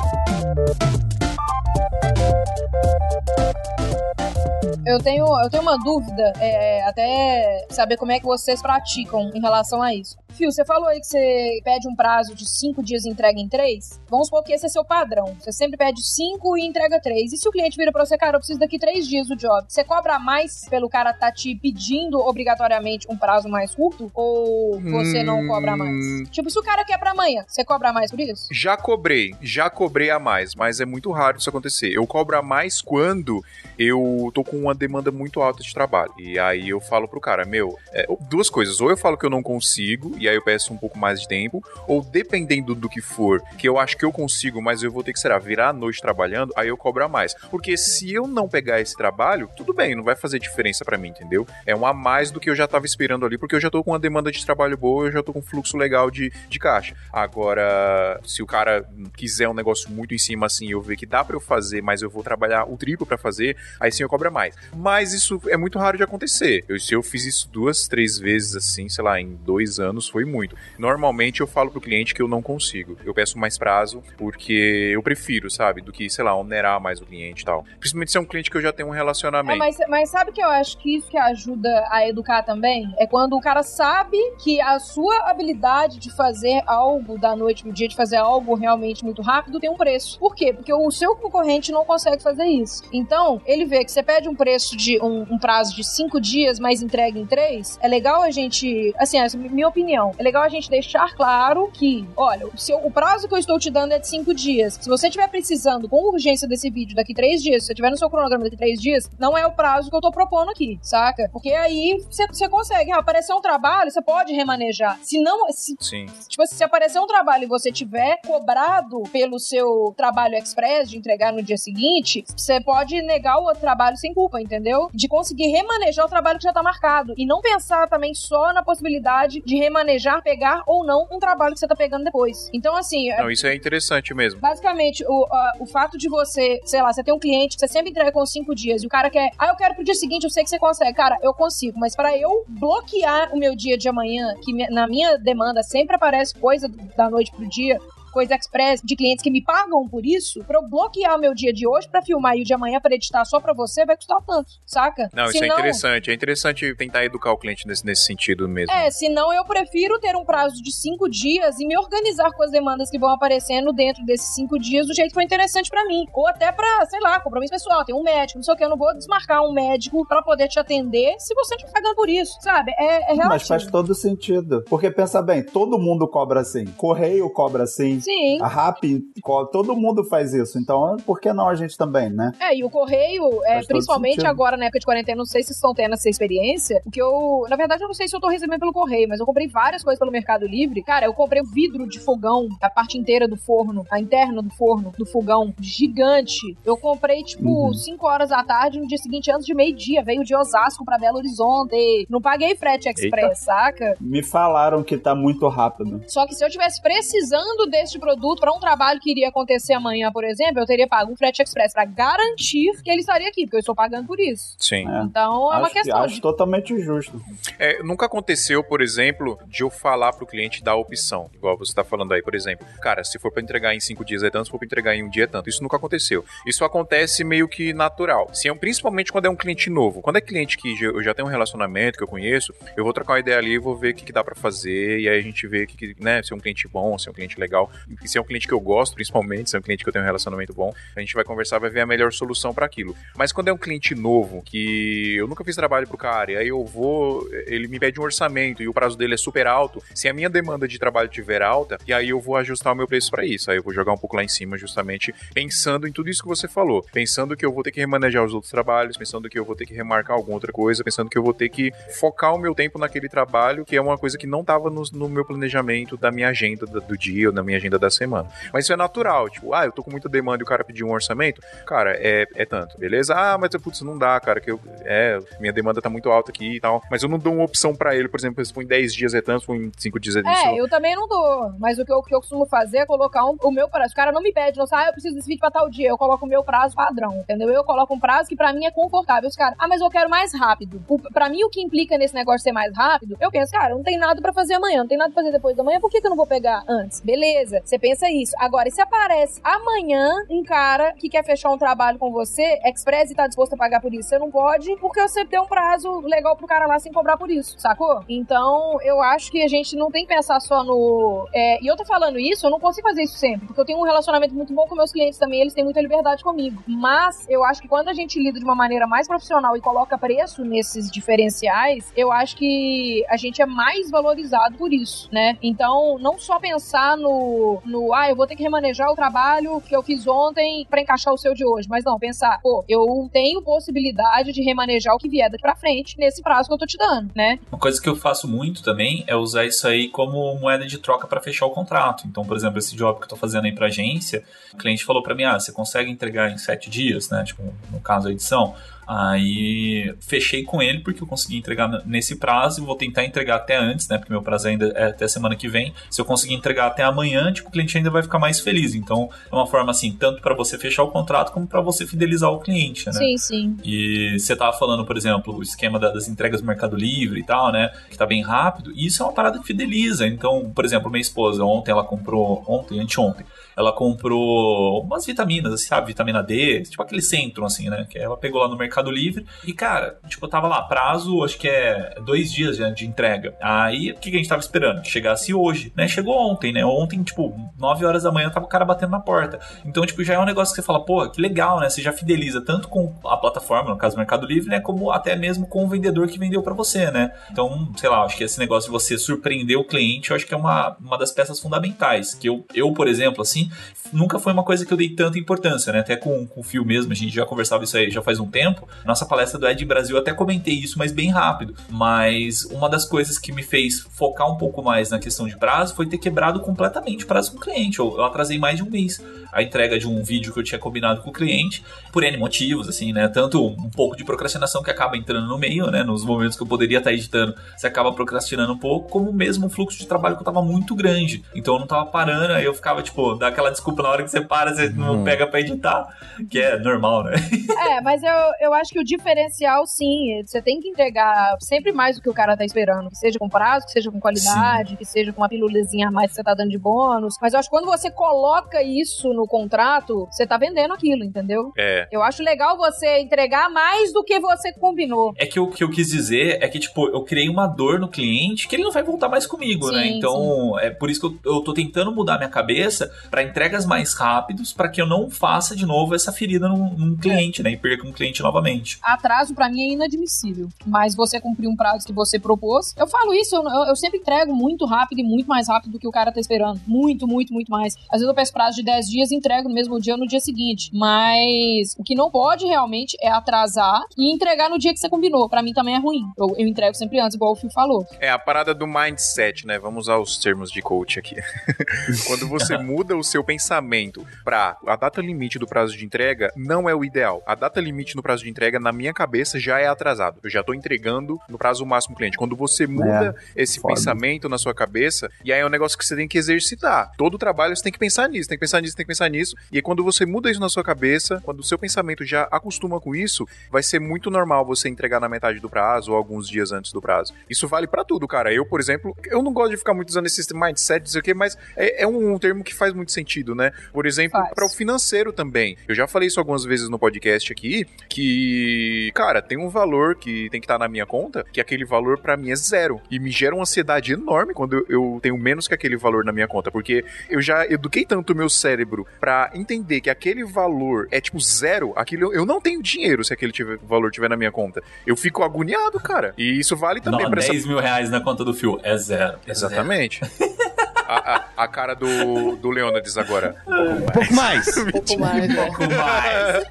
Eu tenho, eu tenho uma dúvida, é, até saber como é que vocês praticam em relação a isso. Fio, você falou aí que você pede um prazo de cinco dias e entrega em três. Vamos supor que esse é seu padrão. Você sempre pede cinco e entrega três. E se o cliente vira pra você, cara, eu preciso daqui três dias do job, você cobra mais pelo cara tá te pedindo obrigatoriamente um prazo mais curto? Ou você hum... não cobra mais? Tipo, se o cara quer pra amanhã, você cobra mais por isso? Já cobrei, já cobrei a mais, mas é muito raro isso acontecer. Eu cobro a mais quando eu tô com uma demanda muito alta de trabalho. E aí eu falo pro cara, meu, é, duas coisas. Ou eu falo que eu não consigo, e aí eu peço um pouco mais de tempo, ou dependendo do que for, que eu acho que eu consigo, mas eu vou ter que, será, virar a noite trabalhando, aí eu cobro mais. Porque se eu não pegar esse trabalho, tudo bem, não vai fazer diferença para mim, entendeu? É um a mais do que eu já tava esperando ali, porque eu já tô com uma demanda de trabalho boa, eu já tô com um fluxo legal de, de caixa. Agora, se o cara quiser um negócio muito em cima assim, eu ver que dá para eu fazer, mas eu vou trabalhar o triplo para fazer, aí sim eu cobro mais. Mas isso é muito raro de acontecer. Eu, se eu fiz isso duas, três vezes assim, sei lá, em dois anos, foi muito. Normalmente eu falo pro cliente que eu não consigo. Eu peço mais prazo porque eu prefiro, sabe? Do que, sei lá, onerar mais o cliente e tal. Principalmente se é um cliente que eu já tenho um relacionamento. É, mas, mas sabe que eu acho que isso que ajuda a educar também? É quando o cara sabe que a sua habilidade de fazer algo da noite pro dia, de fazer algo realmente muito rápido, tem um preço. Por quê? Porque o seu concorrente não consegue fazer isso. Então, ele vê que você pede um preço de um, um prazo de cinco dias, mas entrega em três, é legal a gente, assim, essa é minha opinião, é legal a gente deixar claro que, olha, o, seu, o prazo que eu estou te dando é de cinco dias. Se você estiver precisando com urgência desse vídeo daqui três dias, se você tiver no seu cronograma daqui três dias, não é o prazo que eu tô propondo aqui, saca? Porque aí você consegue, ah, aparecer um trabalho, você pode remanejar. Se não, se, Sim. tipo, se aparecer um trabalho e você tiver cobrado pelo seu trabalho express de entregar no dia seguinte, você pode negar o outro trabalho sem culpa, entendeu? De conseguir remanejar o trabalho que já tá marcado. E não pensar também só na possibilidade de remanejar, pegar ou não um trabalho que você tá pegando depois. Então, assim. É não, isso é interessante mesmo. Basicamente, o, o fato de você, sei lá, você tem um cliente que você sempre entrega com cinco dias e o cara quer, ah, eu quero pro dia seguinte, eu sei que você consegue. Cara, eu consigo, mas para eu bloquear o meu dia de amanhã, que na minha demanda sempre aparece coisa da noite pro dia, coisa express de clientes que me pagam por isso, pra eu bloquear o meu dia de hoje pra filmar e o de amanhã pra editar só pra você, vai custar tanto, saca? Não, isso é interessante. É interessante tentar educar o cliente nesse, nesse sentido mesmo. É, senão eu prefiro ter um prazo de cinco dias e me organizar com as demandas que vão aparecendo dentro desses cinco dias do jeito que for interessante pra mim. Ou até pra, sei lá, compromisso pessoal, tem um médico, não sei o que, eu não vou desmarcar um médico pra poder te atender se você não tá pagando por isso, sabe? É, é relativo. Mas faz todo sentido. Porque pensa bem, todo mundo cobra assim. Correio cobra assim. Sim. A RAP, todo mundo faz isso. Então, por que não a gente também, né? É, e o correio, é, principalmente agora na época de quarentena, não sei se estão tendo essa experiência, porque eu, na verdade, eu não sei se eu tô recebendo pelo correio, mas eu comprei várias coisas pelo Mercado Livre. Cara, eu comprei o vidro de fogão, a parte inteira do forno, a interna do forno, do fogão, gigante. Eu comprei, tipo, 5 uhum. horas da tarde, no dia seguinte, antes de meio-dia, veio de Osasco pra Belo Horizonte. Não paguei frete express, Eita. saca? Me falaram que tá muito rápido. Só que se eu tivesse precisando desse produto para um trabalho que iria acontecer amanhã, por exemplo, eu teria pago um frete express para garantir que ele estaria aqui, porque eu estou pagando por isso. Sim. É. Então é acho uma questão. Que, acho de... totalmente justo. É, nunca aconteceu, por exemplo, de eu falar pro cliente dar a opção, igual você tá falando aí, por exemplo, cara, se for para entregar em cinco dias é tanto, se for para entregar em um dia é tanto. Isso nunca aconteceu. Isso acontece meio que natural. Se é, principalmente quando é um cliente novo. Quando é cliente que eu já tenho um relacionamento, que eu conheço, eu vou trocar uma ideia ali, vou ver o que, que dá para fazer, e aí a gente vê que, né, se é um cliente bom, se é um cliente legal. Se é um cliente que eu gosto, principalmente, se é um cliente que eu tenho um relacionamento bom, a gente vai conversar, vai ver a melhor solução para aquilo. Mas quando é um cliente novo, que eu nunca fiz trabalho pro cara, e aí eu vou, ele me pede um orçamento e o prazo dele é super alto, se a minha demanda de trabalho tiver alta, e aí eu vou ajustar o meu preço para isso. Aí eu vou jogar um pouco lá em cima, justamente pensando em tudo isso que você falou, pensando que eu vou ter que remanejar os outros trabalhos, pensando que eu vou ter que remarcar alguma outra coisa, pensando que eu vou ter que focar o meu tempo naquele trabalho, que é uma coisa que não estava no, no, meu planejamento da minha agenda do, do dia ou na minha agenda da semana. Mas isso é natural, tipo, ah, eu tô com muita demanda e o cara pediu um orçamento, cara, é, é tanto, beleza? Ah, mas putz, não dá, cara, que eu, é, minha demanda tá muito alta aqui e tal, mas eu não dou uma opção para ele, por exemplo, se for em 10 dias é tanto, se for em 5 dias é isso. É, eu também não dou, mas o que eu, o que eu costumo fazer é colocar um, o meu prazo. O cara não me pede, não sabe, ah, eu preciso desse vídeo pra tal dia, eu coloco o meu prazo padrão, entendeu? Eu coloco um prazo que para mim é confortável. Os caras, ah, mas eu quero mais rápido. O, pra mim, o que implica nesse negócio ser mais rápido, eu penso, cara, não tem nada para fazer amanhã, não tem nada pra fazer depois da manhã, por que, que eu não vou pegar antes? Beleza, você pensa isso. Agora, se aparece amanhã um cara que quer fechar um trabalho com você, Express e tá disposto a pagar por isso, você não pode, porque você deu um prazo legal pro cara lá sem cobrar por isso, sacou? Então, eu acho que a gente não tem que pensar só no. É, e eu tô falando isso, eu não consigo fazer isso sempre, porque eu tenho um relacionamento muito bom com meus clientes também, eles têm muita liberdade comigo. Mas eu acho que quando a gente lida de uma maneira mais profissional e coloca preço nesses diferenciais, eu acho que a gente é mais valorizado por isso, né? Então, não só pensar no, no ah, eu vou ter que remanejar o trabalho que eu fiz ontem para encaixar o seu de hoje, mas não, pensar, pô, eu tenho possibilidade de remanejar o que vier daqui pra frente nesse prazo que eu tô te dando, né? Uma coisa que eu faço muito também é usar isso aí como moeda de troca para fechar o contrato. Então, por exemplo, esse job que eu tô fazendo aí pra agência, o cliente falou para mim, ah, você consegue entregar em sete dias, né? Tipo, no caso a edição. Aí fechei com ele porque eu consegui entregar nesse prazo e vou tentar entregar até antes, né? Porque meu prazo ainda é até semana que vem. Se eu conseguir entregar até amanhã, tipo, o cliente ainda vai ficar mais feliz. Então, é uma forma assim, tanto para você fechar o contrato como para você fidelizar o cliente, né? Sim, sim. E você tava falando, por exemplo, o esquema das entregas do Mercado Livre e tal, né? Que tá bem rápido. E isso é uma parada que fideliza. Então, por exemplo, minha esposa, ontem ela comprou, ontem, anteontem, ela comprou umas vitaminas, assim, sabe? Vitamina D, tipo aquele centro, assim, né? Que ela pegou lá no Mercado Livre. E, cara, tipo, tava lá, prazo, acho que é dois dias de, entrega. Aí, o que, a gente tava esperando? Que chegasse hoje, né? Chegou ontem, né? Ontem, tipo, 9 horas da manhã, tava o cara batendo na porta. Então, tipo, já é um negócio que você fala, pô, que legal, né? Você já fideliza tanto com a plataforma, no caso do Mercado Livre, né? Como até mesmo com o vendedor que vendeu para você, né? Então, sei lá, acho que esse negócio de você surpreender o cliente, eu acho que é uma, uma das peças fundamentais. Que eu, eu, por exemplo, assim, nunca foi uma coisa que eu dei tanta importância, né? Até com, com o Fio mesmo, a gente já conversava isso aí já faz um tempo. Nossa palestra do Ed Brasil, eu até comentei isso, mas bem rápido. Mas uma das coisas que me fez focar um pouco mais na questão de prazo foi ter quebrado completamente o prazo com o cliente. Eu, eu atrasei mais de um mês a entrega de um vídeo que eu tinha combinado com o cliente, por N motivos, assim, né? Tanto um pouco de procrastinação que acaba entrando no meio, né? Nos momentos que eu poderia estar editando, você acaba procrastinando um pouco, como mesmo um fluxo de trabalho que eu tava muito grande. Então eu não tava parando, aí eu ficava, tipo, dá aquela desculpa na hora que você para, você não Hum. pega pra editar, que é normal, né? É, mas eu, eu acho que o diferencial, sim, você tem que entregar sempre mais do que o cara tá esperando. Que seja com prazo, que seja com qualidade, que seja com uma pilulazinha a mais que você tá dando de bônus. Mas eu acho que quando você coloca isso no contrato, você tá vendendo aquilo, entendeu? É. Eu acho legal você entregar mais do que você combinou. É que o que eu quis dizer é que, tipo, eu criei uma dor no cliente que ele não vai voltar mais comigo, Sim, né? Então, é por isso que eu, eu tô tentando mudar minha cabeça pra entregas mais rápidos, pra que eu não faça de novo essa ferida num, num cliente, né? E perca um cliente novamente. Atraso pra mim é inadmissível. Mas você cumprir um prazo que você propôs. Eu falo isso, eu, eu- eu sempre entrego muito rápido e muito mais rápido do que o cara tá esperando. Muito, muito, muito mais. Às vezes eu peço prazo de 10 dias e entrego no mesmo dia ou no dia seguinte. Mas o que não pode realmente é atrasar e entregar no dia que você combinou. Pra mim também é ruim. Eu, eu entrego sempre antes, igual o Fio falou. É a parada do mindset, né? Vamos usar os termos de coach aqui. *laughs* Quando você muda o seu pensamento pra a data limite do prazo de entrega, não é o ideal. A data limite no prazo de entrega, na minha cabeça, já é atrasado. Eu já tô entregando no prazo máximo cliente. Quando você muda esse foda. pensamento na sua cabeça, e aí é um negócio que você tem que exercitar. Todo trabalho você tem que pensar nisso, tem que pensar nisso, tem que pensar nisso. E aí, quando você muda isso na sua cabeça, quando o seu pensamento já acostuma com isso, vai ser muito normal você entregar na metade do prazo ou alguns dias antes do prazo. Isso vale pra tudo, cara. Eu, por exemplo, eu não gosto de ficar muito usando esse mindset, não sei o quê, mas é, é um termo que faz muito sentido, né? Por exemplo, para o financeiro também. Eu já falei isso algumas vezes no podcast aqui, que E, cara, tem um valor que tem que estar na minha conta, que aquele valor para mim é zero. E me gera uma ansiedade enorme quando eu, eu tenho menos que aquele valor na minha conta, porque eu já eduquei tanto o meu cérebro para entender que aquele valor é tipo zero, aquilo eu não tenho dinheiro se aquele tiver, valor tiver na minha conta. Eu fico agoniado, cara. E isso vale também pra 10 essa. mil reais na conta do fio. É zero. É zero. *laughs* A, a- a cara do, do Leônidas agora. Um pouco mais. Um pouco mais, né? Pouco mais.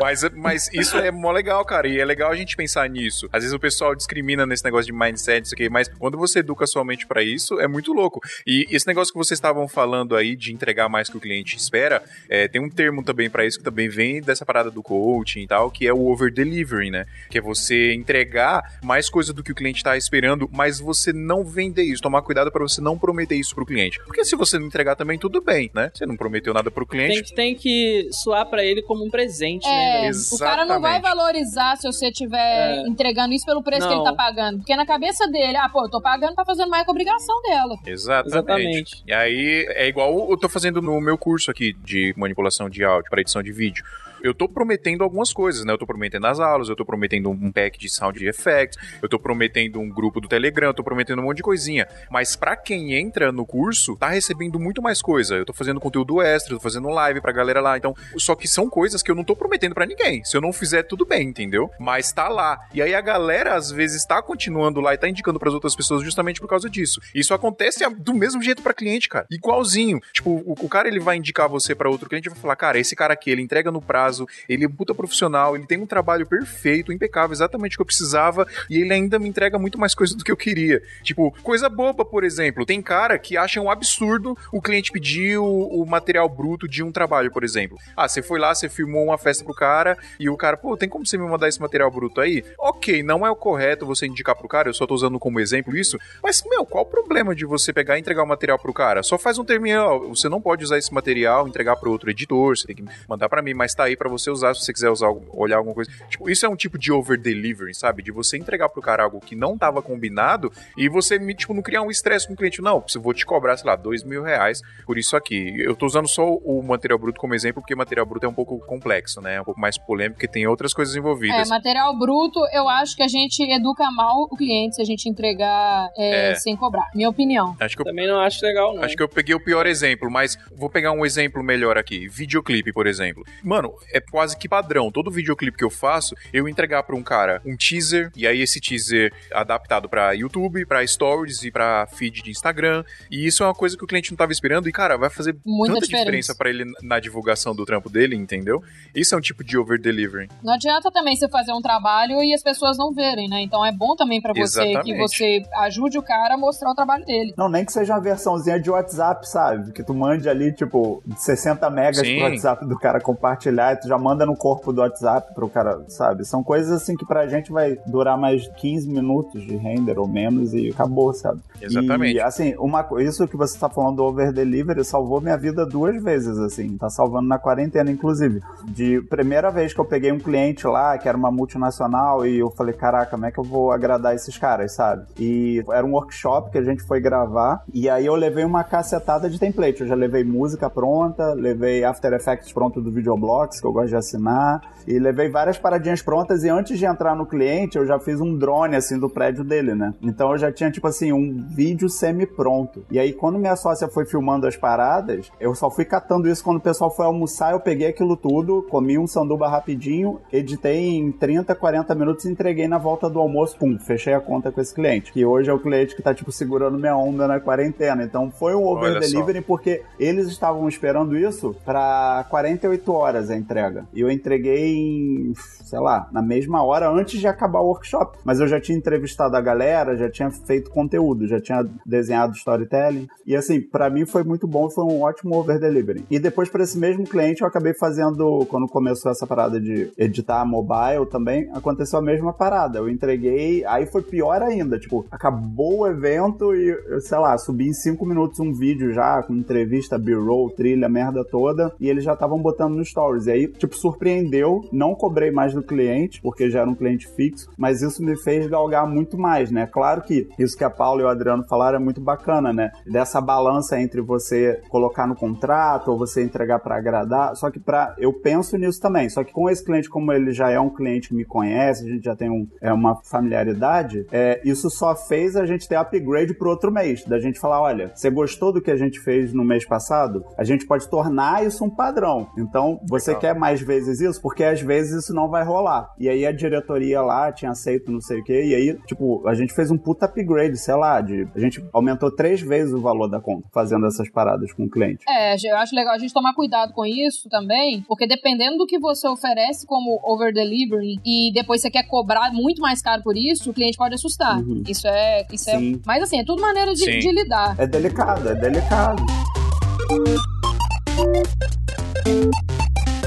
Mas, mas isso é mó legal, cara. E é legal a gente pensar nisso. Às vezes o pessoal discrimina nesse negócio de mindset, isso aqui, mas quando você educa sua mente pra isso, é muito louco. E esse negócio que vocês estavam falando aí de entregar mais que o cliente espera, é, tem um termo também pra isso que também vem dessa parada do coaching e tal, que é o over delivering, né? Que é você entregar mais coisa do que o cliente tá esperando, mas você não vender isso. Tomar cuidado pra você não prometer isso pro cliente. Porque se você não entregar também, tudo bem, né? Você não prometeu nada pro cliente. Tem, que- tem que soar pra ele como um presente, né, É, velho? o cara não vai Exatamente. valorizar se você estiver É. entregando isso pelo preço que ele Não. tá pagando. Porque na cabeça dele, ah, pô, eu tô pagando, tá fazendo mais que a obrigação dela. Exatamente. Exatamente. E aí é igual eu tô fazendo no meu curso aqui de manipulação de áudio para edição de vídeo. Eu tô prometendo algumas coisas, né? Eu tô prometendo as aulas, eu tô prometendo um pack de sound effects, eu tô prometendo um grupo do Telegram, eu tô prometendo um monte de coisinha. Mas pra quem entra no curso, tá recebendo muito mais coisa. Eu tô fazendo conteúdo extra, eu tô fazendo live pra galera lá. Então, só que são coisas que eu não tô prometendo pra ninguém. Se eu não fizer, tudo bem, entendeu? Mas tá lá. E aí a galera, às vezes, tá continuando lá e tá indicando pras outras pessoas justamente por causa disso. Isso acontece do mesmo jeito pra cliente, cara. Igualzinho. Tipo, o, cara ele vai indicar você pra outro cliente e vai falar: "Cara, esse cara aqui, ele entrega no prazo, ele é um puta profissional, ele tem um trabalho perfeito, impecável, exatamente o que eu precisava, e ele ainda me entrega muito mais coisa do que eu queria". Tipo, coisa boba, por exemplo. Tem cara que acha um absurdo o cliente pedir o, o material bruto de um trabalho, por exemplo. Ah, você foi lá, você filmou uma festa pro cara e o cara, pô, tem como você me mandar esse material bruto aí? Ok, não é o correto você indicar pro cara, eu só tô usando como exemplo isso, mas, meu, qual o problema de você pegar e entregar o material pro cara? Só faz um terminal, você não pode usar esse material, entregar pro outro editor, você tem que mandar pra mim, mas tá aí pra você usar se você quiser usar, olhar alguma coisa. Tipo, isso é um tipo de over delivery, sabe? De você entregar pro cara algo que não tava combinado e você, tipo, não criar um estresse com o cliente. Não, eu vou te cobrar, sei lá, dois mil reais por isso aqui. Eu tô usando só o material bruto como exemplo, porque material bruto é um pouco complexo, né? É um pouco mais polêmico, porque tem outras coisas É, envolvidas. material bruto, eu acho que a gente educa mal o cliente se a gente entregar é, É. sem cobrar. Minha opinião. Acho que eu Também não acho legal, não. Acho que eu peguei o pior exemplo, mas vou pegar um exemplo melhor aqui. Videoclipe, por exemplo. Mano, é quase que padrão. Todo videoclipe que eu faço, eu entregar pra um cara um teaser, e aí esse teaser adaptado pra YouTube, pra stories e pra feed de Instagram. E isso é uma coisa que o cliente não tava esperando e, cara, vai fazer Muita tanta diferença. diferença pra ele na divulgação do trampo dele, entendeu? Isso é um tipo de over-delivering. Não adianta também você fazer um trabalho e as pessoas não verem, né? Então é bom também pra você que Exatamente. você ajude o cara a mostrar o trabalho dele. Não, nem que seja uma versãozinha de WhatsApp, sabe? Que tu mande ali, tipo, 60 megas Sim. pro WhatsApp do cara compartilhar e tu já manda no corpo do WhatsApp pro cara, sabe? São coisas assim que pra gente vai durar mais 15 minutos de render ou menos e acabou, sabe? Exatamente. E, assim, uma, isso que você tá falando do over delivery salvou minha vida duas vezes, assim. Tá salvando na quarentena, inclusive. De primeira vez que eu peguei um cliente lá, que era uma multinacional, e eu falei, caraca, como é que eu vou agradar esses caras, sabe? E era um workshop que a gente foi gravar, e aí eu levei uma cacetada de template. Eu já levei música pronta, levei After Effects pronto do Videoblocks, que eu gosto de assinar, e levei várias paradinhas prontas, e antes de entrar no cliente, eu já fiz um drone, assim, do prédio dele, né? Então eu já tinha, tipo assim, um vídeo semi-pronto. E aí, quando minha sócia foi filmando as paradas, eu só fui catando isso quando o pessoal foi almoçar, eu peguei aquilo tudo, comi um sanduba rapidinho, editei em 30, 40 minutos e entreguei na volta do almoço, pum, fechei a conta com esse cliente. Que hoje é o cliente que tá, tipo, segurando minha onda na quarentena. Então foi um over Olha só. delivery porque eles estavam esperando isso pra 48 horas a entrega. E eu entreguei em, sei lá, na mesma hora antes de acabar o workshop. Mas eu já tinha entrevistado a galera, já tinha feito conteúdo, já tinha desenhado storytelling. E assim, pra mim foi muito bom, foi um ótimo over delivery. E depois pra esse mesmo cliente eu acabei fazendo, quando começou essa parada de editar mobile também, aconteceu a mesma parada. Eu entreguei, aí foi pior ainda, tipo, acabou o evento e, eu, sei lá, subi em 5 minutos um vídeo já, com entrevista, b-roll, trilha, merda toda, e eles já estavam botando no stories. E aí aí, tipo, surpreendeu. Não cobrei mais do cliente, porque já era um cliente fixo, mas isso me fez galgar muito mais, né? Claro que isso que a Paula e o Adriano falaram é muito bacana, né? Dessa balança entre você colocar no contrato ou você entregar para agradar. Só que para eu penso nisso também. Só que com esse cliente, como ele já é um cliente que me conhece, a gente já tem um, é, uma familiaridade, é, isso só fez a gente ter upgrade pro outro mês. Da gente falar, olha, você gostou do que a gente fez no mês passado? A gente pode tornar isso um padrão. Então, você Legal. quer mais vezes isso? Porque às vezes isso não vai rolar. E aí a diretoria lá tinha aceito não sei o que, e aí, tipo, a gente fez um puta upgrade, sei lá, de, a gente aumentou três vezes o valor da conta fazendo essas paradas com o cliente. É, eu acho legal a gente tomar cuidado com isso também, porque dependendo do que você oferece como over delivery e depois você quer cobrar muito mais caro por isso, o cliente pode assustar. Uhum. Isso é, isso é, mas assim, é tudo maneira de, de lidar. É delicado, é delicado.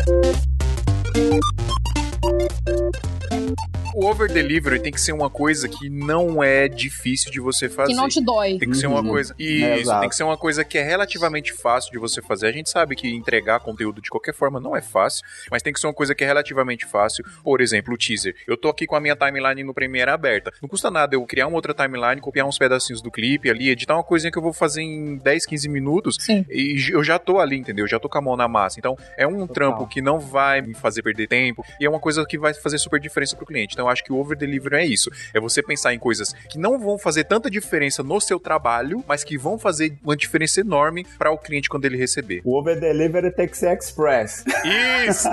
Thank you. O over delivery tem que ser uma coisa que não é difícil de você fazer. Que não te dói. Tem que ser uma uhum. coisa. Isso, é, tem que ser uma coisa que é relativamente fácil de você fazer. A gente sabe que entregar conteúdo de qualquer forma não é fácil, mas tem que ser uma coisa que é relativamente fácil. Por exemplo, o teaser. Eu tô aqui com a minha timeline no Premiere aberta. Não custa nada eu criar uma outra timeline, copiar uns pedacinhos do clipe ali, editar uma coisinha que eu vou fazer em 10, 15 minutos Sim. e eu já tô ali, entendeu? Eu já tô com a mão na massa. Então, é um Total. trampo que não vai me fazer perder tempo e é uma coisa que vai fazer super diferença pro cliente. Então, eu acho que o over delivery é isso. É você pensar em coisas que não vão fazer tanta diferença no seu trabalho, mas que vão fazer uma diferença enorme para o cliente quando ele receber. O over delivery tem que ser express. Isso!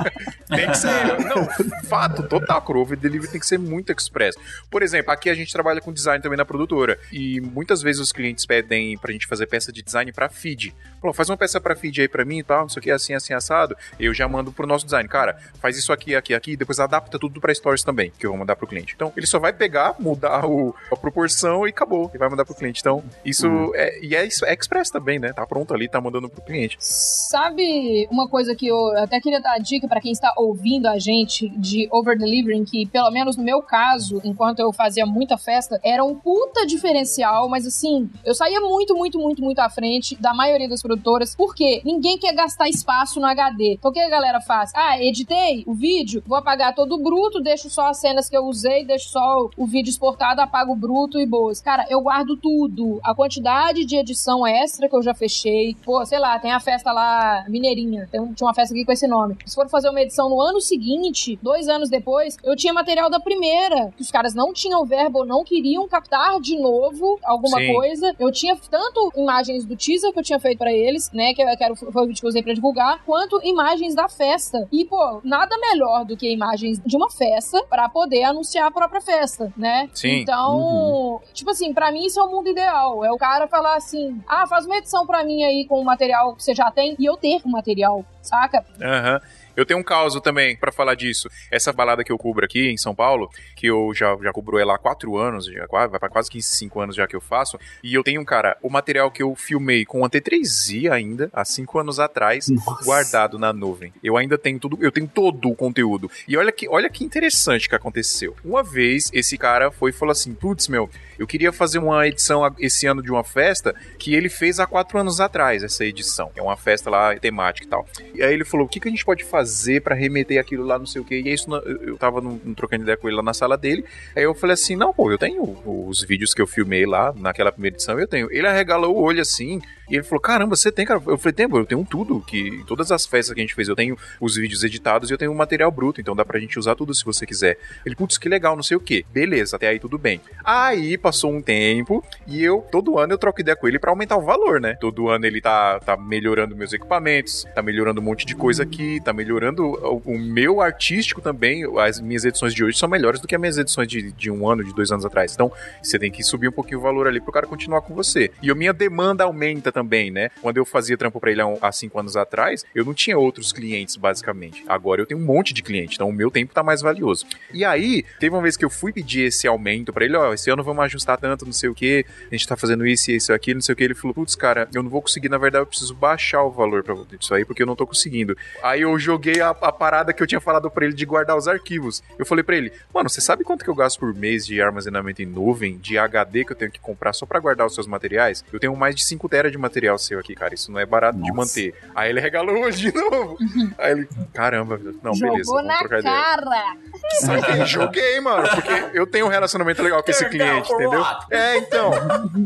tem que ser. Não, fato, total. O over delivery tem que ser muito express. Por exemplo, aqui a gente trabalha com design também na produtora e muitas vezes os clientes pedem pra gente fazer peça de design para feed. Pô, faz uma peça para feed aí para mim e tal, não sei o que, assim, assim, assado. Eu já mando pro nosso design. Cara, faz isso aqui, aqui, aqui, depois adapta tudo para stories também, que eu vou mandar pro cliente. Então, ele só vai pegar, mudar o, a proporção e acabou. E vai mandar pro cliente. Então, isso uhum. é. E é, é Express também, né? Tá pronto ali, tá mandando pro cliente. Sabe uma coisa que eu até queria dar dica para quem está ouvindo a gente de over delivering, que pelo menos no meu caso, enquanto eu fazia muita festa, era um puta diferencial, mas assim, eu saía muito, muito, muito, muito à frente da maioria das produtoras, porque ninguém quer gastar espaço no HD. Então o que a galera faz? Ah, editei o vídeo, vou apagar todo o bruto, deixo só as cenas que eu usei, deixo só o vídeo exportado, apago bruto e boas. Cara, eu guardo tudo. A quantidade de edição extra que eu já fechei. Pô, sei lá, tem a festa lá, Mineirinha. Tem, tinha uma festa aqui com esse nome. Se for fazer uma edição no ano seguinte, dois anos depois, eu tinha material da primeira. Que os caras não tinham verbo ou não queriam captar de novo alguma Sim. coisa. Eu tinha tanto imagens do teaser que eu tinha feito para eles, né? Que, que era, foi o vídeo que eu usei pra divulgar, quanto imagens da festa. E, pô, nada melhor do que imagens de uma festa para poder anunciar a própria festa, né? Sim. Então, uhum. tipo assim, para mim isso é o mundo ideal. É o cara falar assim: ah, faz uma edição para mim aí com o material que você já tem e eu ter o material, saca? Aham. Uhum. Eu tenho um caso também para falar disso. Essa balada que eu cubro aqui em São Paulo, que eu já, já cubro ela há quatro anos, já, vai para quase 15, 5 anos já que eu faço. E eu tenho, cara, o material que eu filmei com a T3i ainda, há cinco anos atrás, Nossa. guardado na nuvem. Eu ainda tenho tudo, eu tenho todo o conteúdo. E olha que, olha que interessante que aconteceu. Uma vez, esse cara foi e falou assim: putz, meu, eu queria fazer uma edição esse ano de uma festa que ele fez há quatro anos atrás, essa edição. É uma festa lá temática e tal. E aí ele falou: o que, que a gente pode fazer para remeter aquilo lá, não sei o que. E isso eu tava num, trocando ideia com ele lá na sala dele. Aí eu falei assim: não, pô, eu tenho os vídeos que eu filmei lá naquela primeira edição, eu tenho. Ele arregalou o olho assim. E ele falou: Caramba, você tem, cara? Eu falei: Tem, eu tenho tudo. que Todas as festas que a gente fez, eu tenho os vídeos editados e eu tenho o material bruto, então dá pra gente usar tudo se você quiser. Ele, putz, que legal, não sei o que. Beleza, até aí tudo bem. Aí passou um tempo e eu, todo ano, eu troco ideia com ele para aumentar o valor, né? Todo ano ele tá, tá melhorando meus equipamentos, tá melhorando um monte de coisa aqui, tá melhorando o, o meu artístico também. As minhas edições de hoje são melhores do que as minhas edições de, de um ano, de dois anos atrás. Então, você tem que subir um pouquinho o valor ali pro cara continuar com você. E a minha demanda aumenta também também, né? Quando eu fazia trampo para ele há cinco anos atrás, eu não tinha outros clientes, basicamente. Agora eu tenho um monte de clientes, então o meu tempo tá mais valioso. E aí, teve uma vez que eu fui pedir esse aumento para ele, ó, oh, esse ano vamos ajustar tanto, não sei o que, a gente tá fazendo isso e isso aqui, não sei o que. Ele falou, putz, cara, eu não vou conseguir, na verdade, eu preciso baixar o valor pra isso aí, porque eu não tô conseguindo. Aí eu joguei a, a parada que eu tinha falado para ele de guardar os arquivos. Eu falei para ele, mano, você sabe quanto que eu gasto por mês de armazenamento em nuvem, de HD que eu tenho que comprar só para guardar os seus materiais? Eu tenho mais de 5 TB de material seu aqui, cara. Isso não é barato de Nossa. manter. Aí ele regalou hoje de novo. *laughs* Aí ele, caramba, não, beleza. Jogou vamos na trocar ideia. Saquei, *laughs* joguei, mano. Porque eu tenho um relacionamento legal com esse cliente, entendeu? É, então.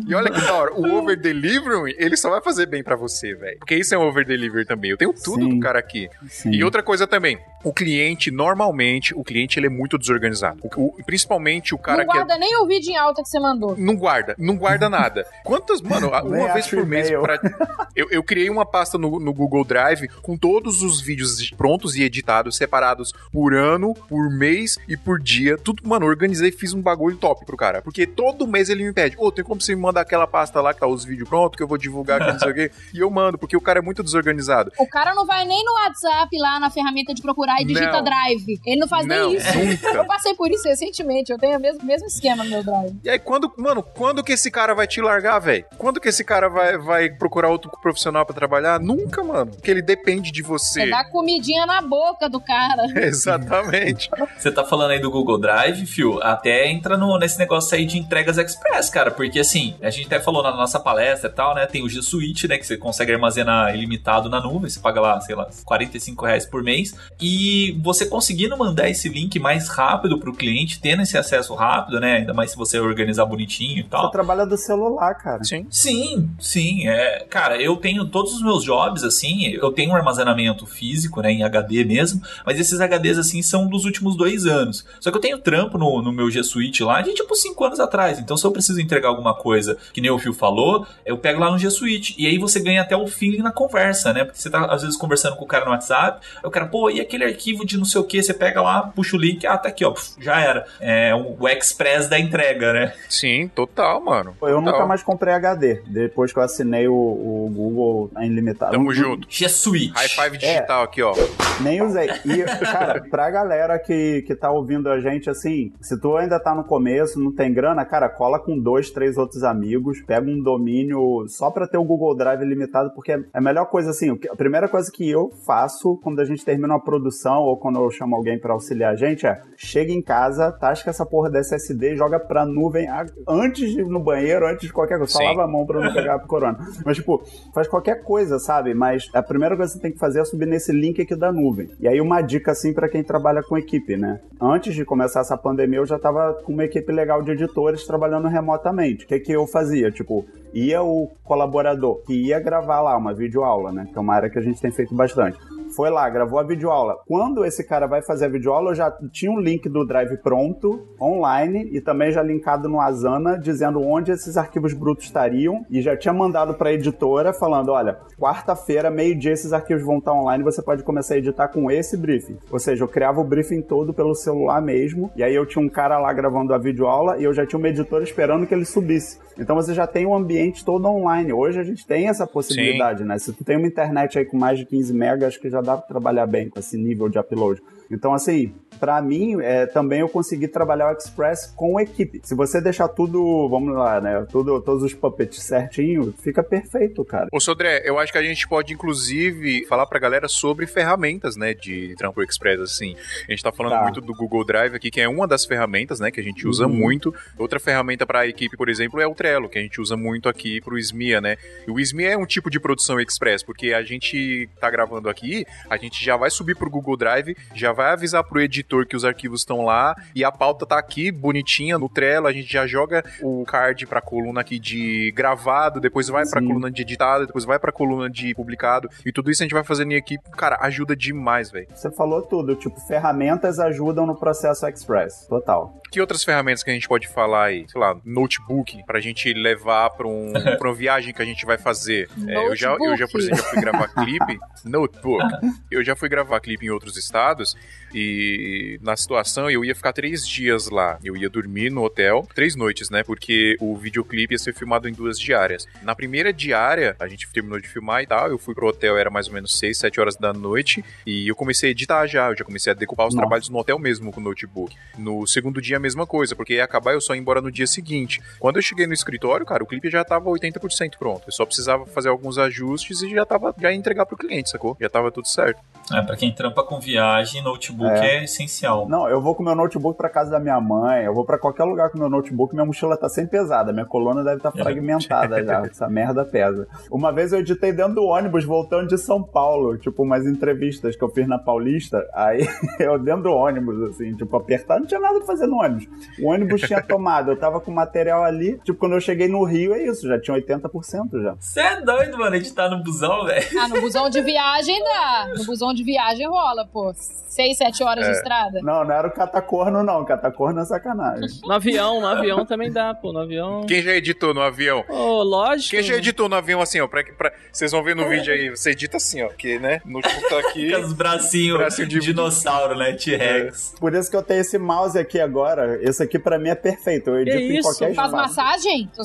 E olha que da hora. O over delivery, ele só vai fazer bem pra você, velho. Porque isso é um over delivery também. Eu tenho tudo Sim. do cara aqui. Sim. E outra coisa também, o cliente, normalmente, o cliente ele é muito desorganizado. O- o- principalmente o cara não que é guarda nem o vídeo em alta que você mandou. não guarda, não guarda nada. Quantas, mano, uma vez por mês e-mail. pra, *laughs* eu, eu criei uma pasta no, no Google Drive com todos os vídeos prontos e editados, separados por ano, por mês e por dia. Tudo, mano, organizei e fiz um bagulho top pro cara. Porque todo mês ele me pede, ô, tem como você me mandar aquela pasta lá que tá os vídeos prontos, que eu vou divulgar aqui, não sei o quê. *laughs* E eu mando, porque o cara é muito desorganizado. O cara não vai nem no WhatsApp lá na ferramenta de procurar e digita Não. Drive. Ele não faz Não, nem isso. nunca. Eu passei por isso recentemente. Eu tenho o mesmo, mesmo esquema no meu Drive. E aí, quando, mano, quando que esse cara vai te largar, velho? Quando que esse cara vai, vai procurar outro profissional pra trabalhar? Nunca, mano. Porque ele depende de você. Você dá comidinha na boca do cara. *laughs* Exatamente. Você tá falando aí do Google Drive, Fio, até entra no, nesse negócio aí de entregas express, cara, porque assim, a gente até falou na nossa palestra e tal, né, tem o G Suite, né, que você consegue armazenar ilimitado na nuvem, você paga lá, sei lá, 45 reais por mês, e você conseguindo mandar esse link mais rápido pro cliente, tendo esse acesso rápido, né, ainda mais se você organizar bonitinho e tal. Você trabalha do celular, cara. Sim. Sim, sim. É, cara, eu tenho todos os meus jobs, assim, eu tenho um armazenamento físico, né, em HD mesmo, mas esses HDs, assim, são dos últimos dois anos. Só que eu tenho trampo no, no meu G Suite lá de, tipo, cinco anos atrás. Então, se eu preciso entregar alguma coisa, que nem o Fio falou, eu pego lá no G Suite. E aí você ganha até o feeling na conversa, né? Porque você tá, às vezes, conversando com o cara no WhatsApp, aí o cara, pô, e aquele arquivo de não sei o que, você pega lá, puxa o link, ah, tá aqui, ó, já era. É o, Express da entrega, né? Sim, total, mano. Eu nunca mais comprei HD, depois que eu assinei o, o Google ilimitado. Tamo junto. G Suite. High five digital aqui, ó. Nem usei. E, cara, pra galera que, que tá ouvindo a gente, assim, se tu ainda tá no começo, não tem grana, cara, cola com dois, três outros amigos, pega um domínio só pra ter o Google Drive limitado, porque é a melhor coisa, assim, a primeira coisa que eu faço quando a gente termina uma produção ou quando eu chamo alguém pra auxiliar a gente é, chega em casa, tasca essa porra da SSD e joga pra nuvem antes de ir no banheiro, antes de qualquer coisa. Só lava a mão pra não pegar corona. Mas, tipo, faz qualquer coisa, sabe? Mas a primeira coisa que você tem que fazer é subir nesse link aqui da nuvem. E aí, uma dica, assim, pra quem trabalha com equipe, né? Antes de começar essa pandemia, eu já tava com uma equipe legal de editores trabalhando remotamente. O que que eu fazia? Tipo, ia o colaborador que ia gravar lá uma videoaula, né? Que é uma área que a gente tem feito bastante. Foi lá, gravou a videoaula. Quando esse cara vai fazer a videoaula, eu já tinha um link do Drive pronto, online, e também já linkado no Asana, dizendo onde esses arquivos brutos estariam, e já tinha mandado para a editora, falando, olha, quarta-feira, meio-dia, esses arquivos vão estar online, você pode começar a editar com esse briefing. Ou seja, eu criava o briefing todo pelo celular mesmo, e aí eu tinha um cara lá gravando a videoaula, e eu já tinha uma editora esperando que ele subisse. Então você já tem um ambiente todo online. Hoje a gente tem essa possibilidade, né? Se tu tem uma internet aí com mais de 15 megas, acho que já dá pra trabalhar bem com esse nível de upload. Então, assim, pra mim, é, também eu consegui trabalhar o Express com equipe. Se você deixar tudo, vamos lá, né? Tudo, todos os puppets certinho, fica perfeito, cara. Ô, Sodré, eu acho que a gente pode, inclusive, falar pra galera sobre ferramentas, né, de Trampo Express, assim. A gente tá falando Tá. muito do Google Drive aqui, que é uma das ferramentas, né, que a gente usa Uhum. muito. Outra ferramenta pra equipe, por exemplo, é o Trello, que a gente usa muito aqui pro SMIA, né. E o SMIA é um tipo de produção Express, porque a gente tá gravando aqui, a gente já vai subir pro Google Drive, já vai avisar pro editor que os arquivos estão lá, e a pauta tá aqui, bonitinha, no Trello, a gente já joga o card pra coluna aqui de gravado, depois vai pra Sim. coluna de editado, depois vai pra coluna de publicado, e tudo isso a gente vai fazendo em equipe, cara, ajuda demais, velho. Você falou tudo, tipo, ferramentas ajudam no processo Express, total. Que outras ferramentas que a gente pode falar aí? Sei lá, notebook, pra gente levar pra, um, *laughs* pra uma viagem que a gente vai fazer. É, eu, já, eu já, por exemplo, já fui gravar *laughs* clipe. Notebook. Eu já fui gravar clipe em outros estados e na situação eu ia ficar três dias lá. Eu ia dormir no hotel, três noites, né? Porque o videoclipe ia ser filmado em duas diárias. Na primeira diária, a gente terminou de filmar e tal. Eu fui pro hotel, era mais ou menos seis, sete horas da noite. E eu comecei a editar já. Eu já comecei a decupar os Nossa. trabalhos no hotel mesmo com o notebook. No segundo dia, a mesma coisa, porque ia acabar eu só ia embora no dia seguinte. Quando eu cheguei no escritório, cara, o clipe já tava 80% pronto. Eu só precisava fazer alguns ajustes e já tava já ia entregar pro cliente, sacou? Já tava tudo certo. É, pra quem trampa com viagem, notebook É. é, essencial. Não, eu vou com meu notebook pra casa da minha mãe, eu vou pra qualquer lugar com meu notebook, minha mochila tá sempre pesada, minha coluna deve estar tá *laughs* fragmentada já, *laughs* essa merda pesa. Uma vez eu editei dentro do ônibus voltando de São Paulo, tipo umas entrevistas que eu fiz na Paulista, aí *laughs* eu dentro do ônibus, assim, tipo, apertado, não tinha nada pra fazer no ônibus. O ônibus tinha tomado, eu tava com material ali, tipo, quando eu cheguei no Rio é isso, já tinha 80% já. Você é doido, mano, editar no busão, velho. Ah, no busão de viagem dá. No busão de viagem rola, pô. Seis, sete horas É. de estrada. Não, não era o catacorno não, catacorno é sacanagem. No avião, no avião também dá, pô. No avião. Quem já editou no avião? Ô, lógico. Quem já editou no avião assim, ó, pra, pra, vocês vão ver no vídeo aí, você edita assim, ó, que, né, no tá aqui, *laughs* Com os bracinhos Bracinho de- dinossauro, né? T-Rex. Por isso que eu tenho esse mouse aqui agora, esse aqui pra mim é perfeito, eu edito em isso? qualquer Faz espaço. massagem? É,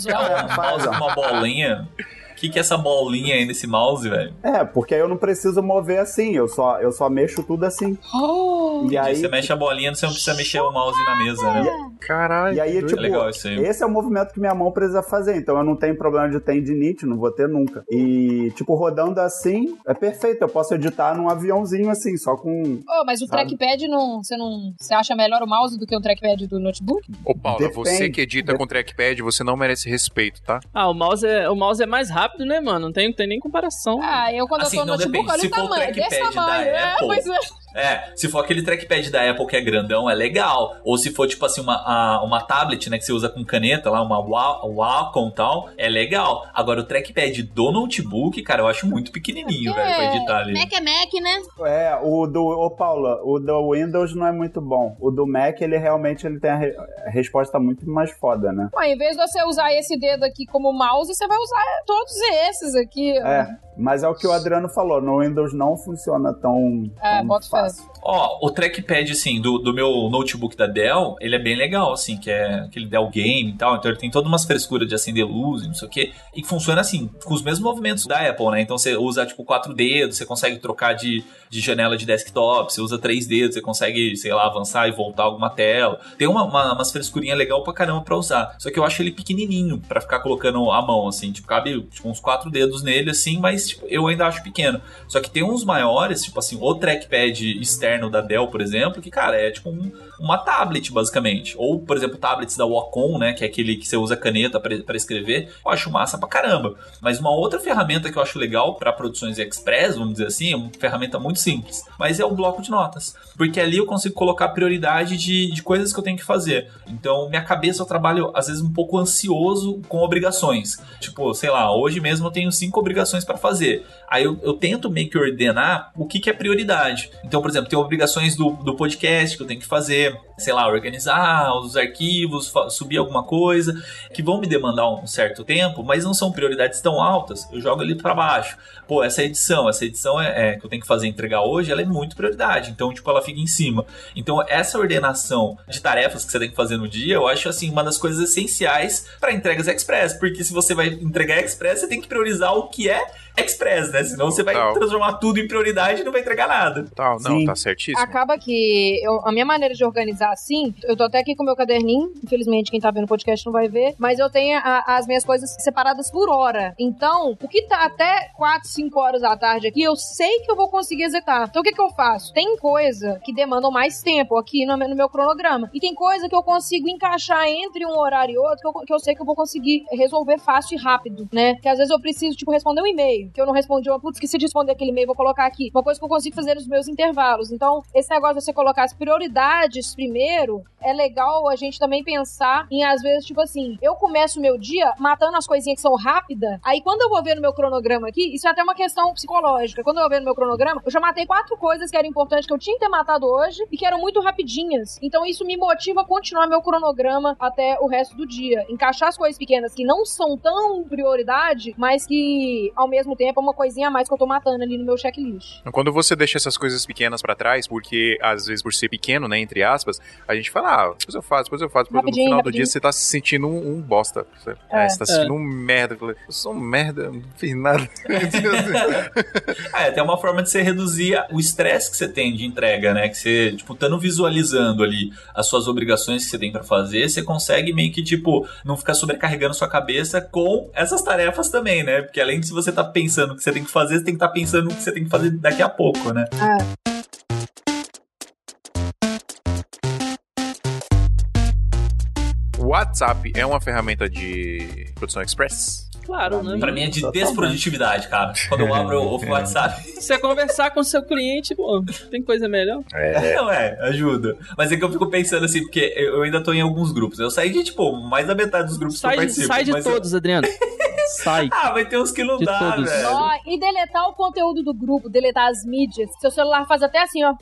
Um faz, mouse ó. com uma bolinha. O que, que é essa bolinha aí nesse mouse, velho? É, porque aí eu não preciso mover assim, eu só, eu só mexo tudo assim. Oh, E aí, Você mexe a bolinha, você não precisa mexer o mouse na mesa, né? caralho. e aí que tipo, doido. legal isso aí. esse é o movimento que minha mão precisa fazer, então eu não tenho problema de tendinite, não vou ter nunca. E, tipo, rodando assim, é perfeito, eu posso editar num aviãozinho assim, só com... Oh, mas o Sabe? trackpad não. Você não. Você acha melhor o mouse do que o trackpad do notebook? Ô, Paula, Depende. você que edita com trackpad, você não merece respeito, tá? Ah, o mouse, é, o mouse é mais rápido, né, mano? Não tem, não tem nem comparação. Ah, eu quando Assim, eu tô no notebook, depende. olha o tamanho. Desse tamanho. É, Apple, pois é. É, se for aquele trackpad da Apple que é grandão, é legal. Ou se for, tipo assim, uma, a- uma tablet, né, que você usa com caneta lá, uma Wa- Wacom e tal, é legal. Agora, o trackpad do notebook, cara, eu acho muito pequenininho, velho, pra editar ali. Mac é Mac, né? É, o do... Ô, Paula, o do Windows não é muito bom. O do Mac, ele realmente ele tem a, re- a resposta muito mais foda, né? Pô, em vez de você usar esse dedo aqui como mouse, você vai usar todos esses aqui. ó. Mas é o que o Adriano falou, no Windows não funciona tão, É, tão bota fé. fácil. Ó, o trackpad, assim, do, do meu notebook da Dell, ele é bem legal, assim, que é aquele Dell Game e tal. Então ele tem todas umas frescuras de acender luz e não sei o quê. E funciona assim, com os mesmos movimentos da Apple, né? Então você usa, tipo, quatro dedos, você consegue trocar de, de janela de desktop, você usa três dedos, você consegue, sei lá, avançar e voltar alguma tela. Tem uma, uma, umas frescurinhas legal pra caramba pra usar. Só que eu acho ele pequenininho pra ficar colocando a mão, assim. Tipo, cabe tipo, uns quatro dedos nele, assim, mas tipo, eu ainda acho pequeno. Só que tem uns maiores, tipo assim, o trackpad externo da Dell, por exemplo, que, cara, é tipo um- uma tablet, basicamente. Ou, por exemplo, tablets da Wacom, né, que é aquele que você usa caneta pra escrever, eu acho massa pra caramba. Mas uma outra ferramenta que eu acho legal pra produções express, vamos dizer assim, é uma ferramenta muito simples, mas é o bloco de notas. Porque ali eu consigo colocar prioridade de, de coisas que eu tenho que fazer. Então, minha cabeça eu trabalho, às vezes, um pouco ansioso com obrigações. Tipo, sei lá, hoje mesmo eu tenho cinco obrigações pra fazer. Aí eu, eu tento meio que ordenar o que, que é prioridade. Então, por exemplo, tem obrigações do, do podcast que eu tenho que fazer, sei lá, organizar os arquivos, subir alguma coisa, que vão me demandar um certo tempo, mas não são prioridades tão altas. Eu jogo ali pra baixo. Pô, essa edição, essa edição é, é que eu tenho que fazer entregar hoje, ela é muito prioridade. Então, tipo, ela fica em cima. Então, essa ordenação de tarefas que você tem que fazer no dia, eu acho assim uma das coisas essenciais para entregas express, porque se você vai entregar express, você tem que priorizar o que é express, né? Senão você vai transformar tudo em prioridade e não vai entregar nada. Tal, não, Sim. tá certíssimo. Acaba que eu- a minha maneira de organizar assim, eu tô até aqui com o meu caderninho, infelizmente quem tá vendo o podcast não vai ver, mas eu tenho a- as minhas coisas separadas por hora. Então, o que tá até 4, 5 horas da tarde aqui, eu sei que eu vou conseguir executar. Então, o que que eu faço? Tem coisa que demandam mais tempo aqui no, no meu cronograma. E tem coisa que eu consigo encaixar entre um horário e outro que eu, que eu sei que eu vou conseguir resolver fácil e rápido, né? Que às vezes eu preciso, tipo, responder um e-mail, que eu não respondi, eu, putz, esqueci de responder aquele e-mail, vou colocar aqui. Uma coisa que eu consigo fazer nos meus intervalos. Então, esse negócio de você colocar as prioridades primeiro, é legal a gente também pensar em, às vezes, tipo assim, eu começo o meu dia matando as coisinhas que são rápidas, aí quando eu vou ver no meu cronograma aqui, isso é até uma questão psicológica. Quando eu vou ver no meu cronograma, eu já matei quatro coisas que eram importantes que eu tinha que ter matado hoje e que eram muito rapidinhas. Então, isso me motiva a continuar meu cronograma até o resto do dia. Encaixar as coisas pequenas que não são tão prioridade, mas que, ao mesmo tempo, é uma coisinha a mais que eu tô matando ali no meu checklist. Quando você deixa essas coisas pequenas pra trás, porque às vezes por ser pequeno, né, entre aspas, a gente fala, ah, depois eu faço, depois eu faço, depois no Rapidinho, final do rapidinho. dia você tá se sentindo um, um bosta. Você, É. é, você tá se sentindo um merda. Eu falei, Eu sou um merda, não fiz nada. *laughs* *laughs* É, tem uma forma de você reduzir o estresse que você tem de entrega, né? Que você, tipo, estando visualizando ali as suas obrigações que você tem pra fazer, você consegue meio que, tipo, não ficar sobrecarregando sua cabeça com essas tarefas também, né? Porque além de se você tá pensando o que você tem que fazer, você tem que estar pensando o que você tem que fazer daqui a pouco, né? WhatsApp é uma ferramenta de produção express? Claro, né? Pra mim é de Totalmente. desprodutividade, cara. Quando eu abro o WhatsApp, Se *laughs* você conversar com seu cliente, pô, tem coisa melhor? É. *laughs* não é, ajuda. Mas é que eu fico pensando assim, porque eu ainda tô em alguns grupos. Eu saí de, tipo, mais da metade dos grupos que Sai, eu de- participo. sai de mas eu- todos, Adriano. *laughs* Sai. Ah, vai ter uns que não De dá, todos. velho. Ó, e deletar o conteúdo do grupo, deletar as mídias. Seu celular faz até assim, ó.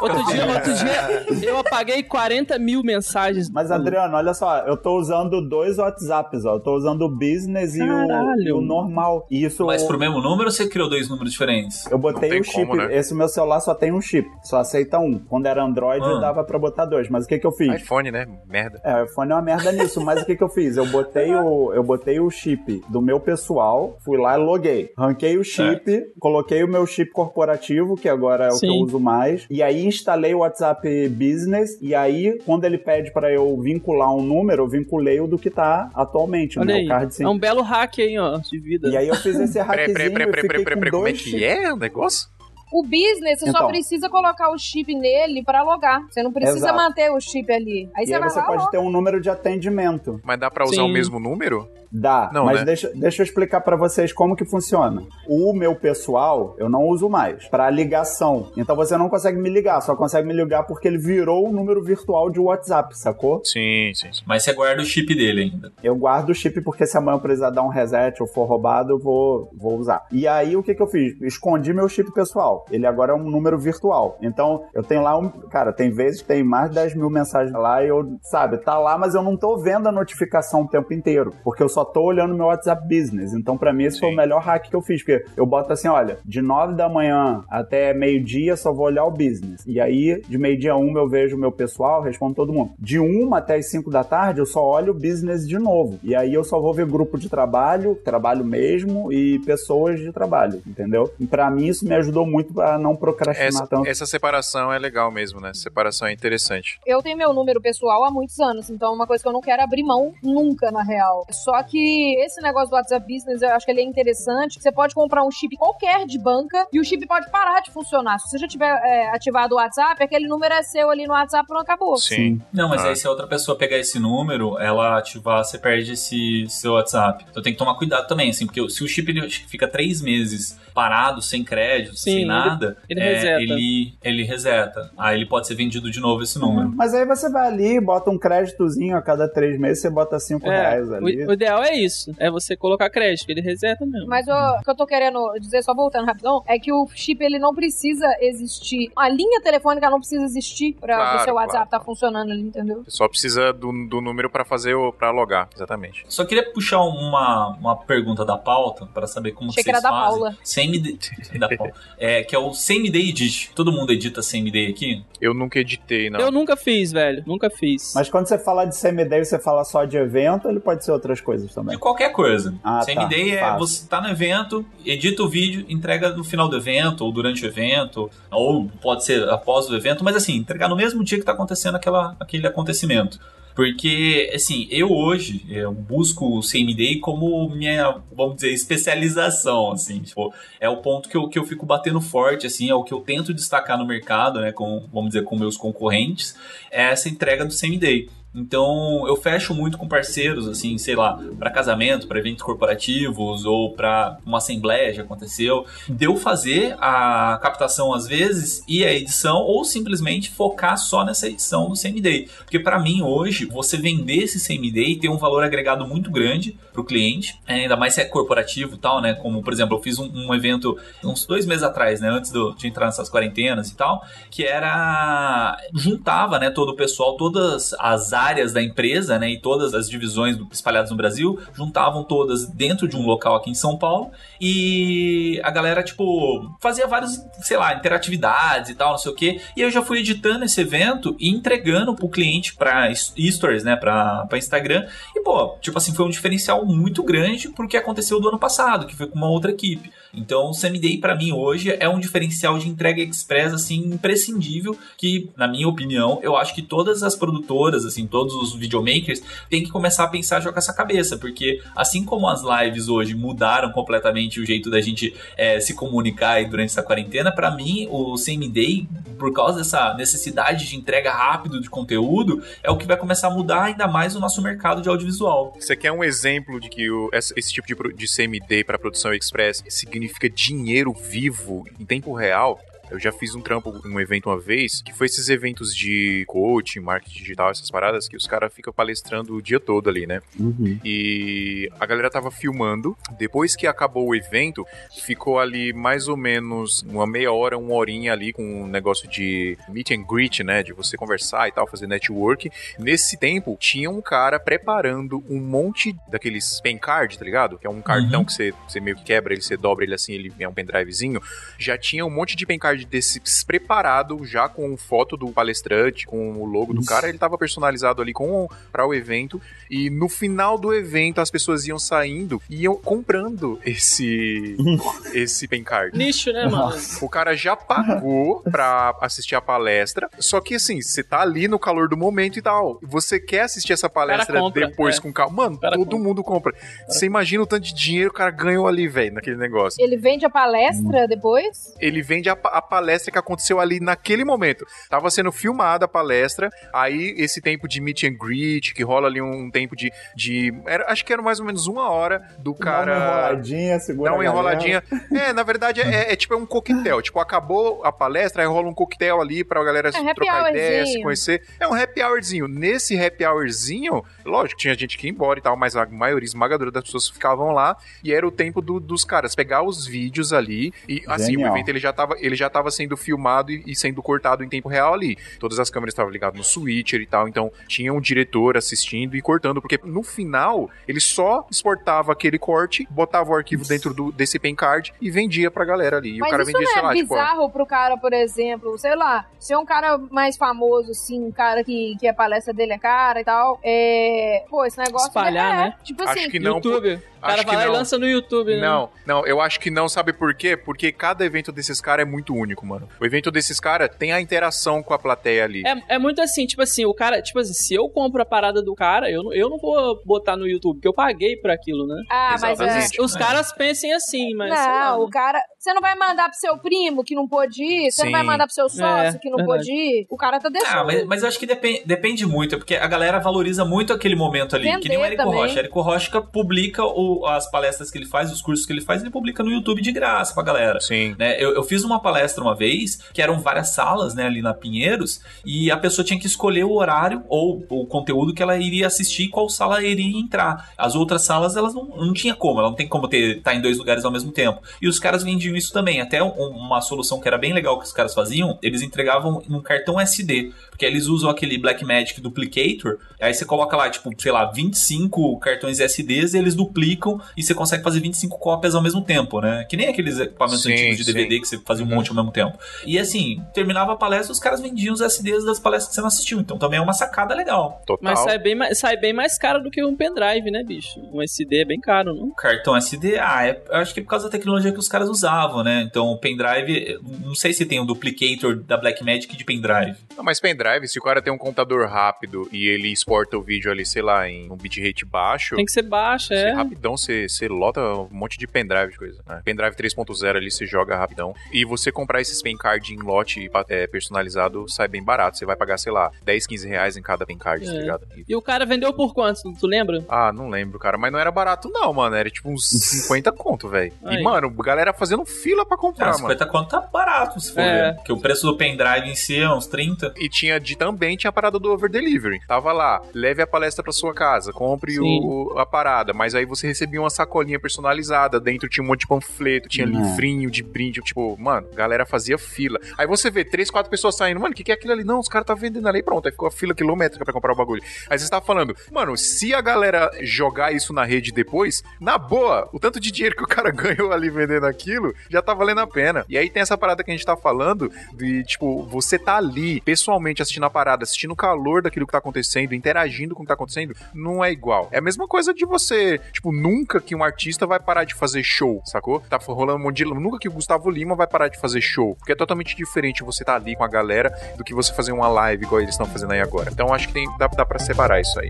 Outro dia, *laughs* outro dia, eu apaguei 40 mil mensagens. Mas, Adriano, olha só, eu tô usando dois WhatsApps, ó. Eu tô usando o business e o, e o normal. E isso. Mas pro mesmo número ou você criou dois números diferentes? Eu botei o chip. como, né? Esse meu celular só tem um chip. Só aceita um. Quando era Android, Ah. dava pra botar dois. Mas o que que eu fiz? iPhone, né? Merda. É, o iPhone é uma merda nisso, mas o que que eu fiz? Eu botei o, eu botei o chip do meu pessoal, fui lá e loguei. Ranquei o chip, coloquei o meu chip corporativo, que agora é o que eu Sim. uso mais, e aí instalei o WhatsApp Business, e aí, quando ele pede pra eu vincular um número, eu vinculei o do que tá atualmente, o Olha meu aí. card sim. É um belo hack aí, ó, de vida. E aí eu fiz esse hackzinho peraí, peraí, e peraí, com peraí, como é dois que é o negócio? O business, você só Então. precisa colocar o chip nele pra logar. Você não precisa Exato. manter o chip ali. Aí E você aí vai você lá, pode loga. ter um número de atendimento. Mas dá pra usar Sim. o mesmo número? Dá, Não, mas né? deixa, deixa eu explicar pra vocês como que funciona. O meu pessoal, eu não uso mais Pra ligação. Então você não consegue me ligar, só consegue me ligar porque ele virou o número virtual de WhatsApp, sacou? Sim, sim, sim. Mas você guarda o chip dele ainda. Eu guardo o chip porque se amanhã eu precisar dar um reset ou for roubado, eu vou, vou usar. E aí o que que eu fiz? Escondi meu chip pessoal. Ele agora é um número virtual. Então eu tenho lá um. Cara, tem vezes que tem mais de 10 mil mensagens lá e eu, sabe, tá lá, mas eu não tô vendo a notificação o tempo inteiro. Porque eu só tô olhando meu WhatsApp Business. Então pra mim esse foi Sim. o melhor hack que eu fiz. Porque eu boto assim: olha, de 9 da manhã até meio-dia só vou olhar o business. E aí, de meio-dia a uma eu vejo o meu pessoal, respondo todo mundo. De uma até as 5 da tarde eu só olho o business de novo. E aí eu só vou ver grupo de trabalho, trabalho mesmo, e pessoas de trabalho, entendeu? E pra mim isso me ajudou muito a não procrastinar Essa, tanto. essa separação é legal mesmo, né? Separação é interessante. Eu tenho meu número pessoal há muitos anos, então é uma coisa que eu não quero abrir mão nunca, na real. Só que esse negócio do WhatsApp Business, eu acho que ele é interessante. Você pode comprar um chip qualquer de banca e o chip pode parar de funcionar. Se você já tiver é, ativado o WhatsApp, aquele número é seu ali no WhatsApp, pronto, acabou. Sim. Não, mas Ah. aí se a outra pessoa pegar esse número, ela ativar, você perde esse seu WhatsApp. Então tem que tomar cuidado também, assim, porque se o chip ele fica três meses parado, sem crédito, Sim, sem ele- nada, ele é, reseta. ele, ele reseta. Aí ele pode ser vendido de novo esse número. Mas aí você vai ali, bota um créditozinho a cada três meses, você bota 5 É, reais ali. o, o ideal é isso. É você colocar crédito, ele reseta mesmo. Mas o o que eu tô querendo dizer, só voltando rapidão, é que o chip ele não precisa existir. A linha telefônica não precisa existir pra Claro, o seu WhatsApp claro. tá funcionando ali, entendeu? Só precisa do, do número pra fazer o. pra logar, exatamente. Só queria puxar uma, uma pergunta da pauta para saber como Achei que que vocês era da fazem. Paula. Same day, *laughs* da Paula. É, que é o Same Day Edit. Todo mundo edita Same Day aqui? Eu nunca editei, não. Eu nunca fiz, velho. Nunca fiz. Mas quando você fala de CMD, você fala só de evento, ele pode ser outras coisas De também. qualquer coisa. Ah, Same tá. Day é Fácil. você tá no evento, edita o vídeo, entrega no final do evento, ou durante o evento, ou pode ser após o evento, mas assim, entregar no mesmo dia que tá acontecendo aquela, aquele acontecimento. Porque, assim, eu hoje eu busco o Day como minha, vamos dizer, especialização, assim, tipo, é o ponto que eu, que eu fico batendo forte, assim, é o que eu tento destacar no mercado, né, com, vamos dizer, com meus concorrentes, é essa entrega do Day. Então, eu fecho muito com parceiros, assim, sei lá, para casamento, para eventos corporativos ou para uma assembleia, já aconteceu. Deu fazer a captação às vezes e a edição, ou simplesmente focar só nessa edição do CMD. Porque para mim, hoje, você vender esse CMD tem um valor agregado muito grande para o cliente, é, ainda mais se é corporativo e tal, né? Como, por exemplo, eu fiz um, um evento uns dois meses atrás, né? Antes do- de entrar nessas quarentenas e tal, que era. juntava, né? Todo o pessoal, todas as áreas da empresa, né? E todas as divisões espalhadas no Brasil, juntavam todas dentro de um local aqui em São Paulo e a galera, tipo, fazia várias, sei lá, interatividades e tal, não sei o quê. E eu já fui editando esse evento e entregando pro cliente pra stories, né? Pra, pra Instagram. E, pô, tipo assim, foi um diferencial muito grande pro que aconteceu do ano passado, que foi com uma outra equipe. Então, o Day, pra mim, hoje, é um diferencial de entrega express, assim, imprescindível, que, na minha opinião, eu acho que todas as produtoras, assim, todos os videomakers, tem que começar a pensar já com essa cabeça, porque assim como as lives hoje mudaram completamente o jeito da gente é, se comunicar durante essa quarentena, para mim o Day, por causa dessa necessidade de entrega rápido de conteúdo, é o que vai começar a mudar ainda mais o nosso mercado de audiovisual. Você quer um exemplo de que o, esse, esse, tipo de, de CMD para produção express significa dinheiro vivo em tempo real? Eu já fiz um trampo, um evento uma vez, que foi esses eventos de coaching, marketing digital, essas paradas, que os caras ficam palestrando o dia todo ali, né? Uhum. E a galera tava filmando. Depois que acabou o evento, ficou ali mais ou menos uma meia hora, uma horinha ali com um negócio de meet and greet, né? De você conversar e tal, fazer network. Nesse tempo, tinha um cara preparando um monte daqueles pen card, tá ligado? Que é um cartão Uhum. que você, você meio que quebra ele, você dobra ele assim, ele é um pendrivezinho. Já tinha um monte de pen card desses preparado, já com foto do palestrante, com o logo do Isso. cara. Ele tava personalizado ali com para o evento. E no final do evento, as pessoas iam saindo e iam comprando esse *laughs* esse pen card. Nicho, né, mano? O cara já pagou pra assistir a palestra, só que assim, você tá ali no calor do momento e tal. Você quer assistir essa palestra compra, depois é. com calma. Mano, cara todo compra. mundo compra. Você imagina o tanto de dinheiro que o cara ganhou ali, velho, naquele negócio. Ele vende a palestra depois? Ele vende a, a palestra que aconteceu ali naquele momento. Tava sendo filmada a palestra, aí esse tempo de meet and greet, que rola ali um tempo de. de era- acho que era mais ou menos uma hora do Dá uma cara. enroladinha, segura Dá uma enroladinha. *laughs* É, na verdade, é, é tipo é um coquetel. Tipo, acabou a palestra, aí rola um coquetel ali pra galera É, trocar ideia, hourzinho. se conhecer. É um happy hourzinho. Nesse happy hourzinho, lógico, tinha gente que ia embora e tal, mas a maioria esmagadora das pessoas ficavam lá e era o tempo do- dos caras pegar os vídeos ali e assim, Genial. o evento ele já tava, ele já tava sendo filmado e, e sendo cortado em tempo real ali. Todas as câmeras estavam ligadas no switcher e tal, então tinha um diretor assistindo e cortando, porque no final ele só exportava aquele corte, botava o arquivo dentro do, desse pen card e vendia pra galera ali. E Mas o cara isso vendia, não sei é lá, tipo, ó, bizarro pro cara, por exemplo, sei lá, se é um cara mais famoso, assim, um cara que, que a palestra dele é cara e tal, é... Pô, esse negócio... Espalhar, é, né? Tipo Acho assim... que não, YouTube. O cara vai lá e lança no YouTube, né? Não, não, eu acho que não, sabe por quê? Porque cada evento desses caras é muito único, mano. O evento desses caras tem a interação com a plateia ali. É, é muito assim, tipo assim, o cara, tipo assim, se eu compro a parada do cara, eu, não- eu não vou botar no YouTube, porque eu paguei por aquilo, né? Ah, mas é... Exatamente. Os É. caras pensem assim, mas. sei lá, Não, né? o cara. Você não vai mandar pro seu primo que não pôde ir, você não vai mandar pro seu sócio É, que não verdade. pôde ir. O cara tá deixando. Ah, mas, mas eu acho que depende, depende muito, porque a galera valoriza muito aquele momento ali. Vender que nem o Érico também. Rocha. Érico Rocha publica o- as palestras que ele faz, os cursos que ele faz, ele publica no YouTube de graça pra galera. Sim. né? Eu, eu fiz uma palestra uma vez, que eram várias salas, né, ali na Pinheiros, e a pessoa tinha que escolher o horário ou o conteúdo que ela iria assistir e qual sala iria entrar. As outras salas, elas não, não tinha como, ela não tem como ter estar em dois lugares ao mesmo tempo. E os caras vendiam isso também. Até um- uma solução que era bem legal que os caras faziam, eles entregavam num cartão SD, porque eles usam aquele Blackmagic Duplicator, aí você coloca lá, tipo, sei lá, 25 cartões SDs, e eles duplicam e você consegue fazer 25 cópias ao mesmo tempo, né? Que nem aqueles equipamentos Sim, antigos de sim. DVD que você fazia um Uhum. monte ao mesmo tempo. E assim, terminava a palestra, os caras vendiam os SDs das palestras que você não assistiu. Então também é uma sacada legal. Total. Mas sai bem, mais, sai bem mais caro do que um pendrive, né, bicho? Um SD é bem caro, não? Cartão SD, ah, é, eu acho que é por causa da tecnologia que os caras usavam, né? Então o pendrive, não sei se tem um duplicator da Blackmagic de pendrive. Não, mas pendrive, se o cara tem um computador rápido e ele exporta o vídeo ali, sei lá, em um bitrate baixo, Tem que ser baixa, você é. rapidão você, você lota um monte de pendrive de coisa. Né? Pendrive 3.0 ali você joga rapidão. E você comprar esses pen card em lote é, personalizado sai bem barato. Você vai pagar, sei lá, 10, 15 reais em cada pen card, tá É. ligado? E- E o cara vendeu por quanto? Tu lembra? Ah, não lembro, cara. Mas não era barato, não, mano. Era tipo uns *laughs* 50 conto, velho. E, mano, galera fazendo fila pra comprar, Ah, mano. 50 conto tá barato, se for É. ver. Porque o preço do pendrive em si é uns 30. E tinha de também tinha a parada do over delivery. Tava lá, leve a palestra pra sua casa, compre o, a parada, mas aí você recebia uma sacolinha personalizada, dentro tinha um monte de panfleto, tinha Hum. livrinho de brinde, tipo, mano, galera fazia fila. Aí você vê três, quatro pessoas saindo, mano, o que, que é aquilo ali? Não, os caras tá vendendo ali, pronto, aí ficou a fila quilométrica pra comprar o bagulho. Aí você tá falando, mano, se a galera jogar isso na rede depois, na boa, o tanto de dinheiro que o cara *laughs* ganhou ali vendendo aquilo, já tá valendo a pena. E aí tem essa parada que a gente tá falando de, tipo, você tá ali, pessoalmente, assistindo a parada, assistindo o calor daquilo que tá acontecendo, interagindo com o que tá acontecendo, não é igual. É a mesma coisa de você, tipo, nunca que um artista vai parar de fazer show, sacou? Tá rolando um monte de... Nunca que o Gustavo Lima vai parar de fazer show, porque é totalmente diferente você tá ali com a galera do que você fazer uma live igual eles estão fazendo aí agora. Então acho que tem, dá, dá pra separar isso aí.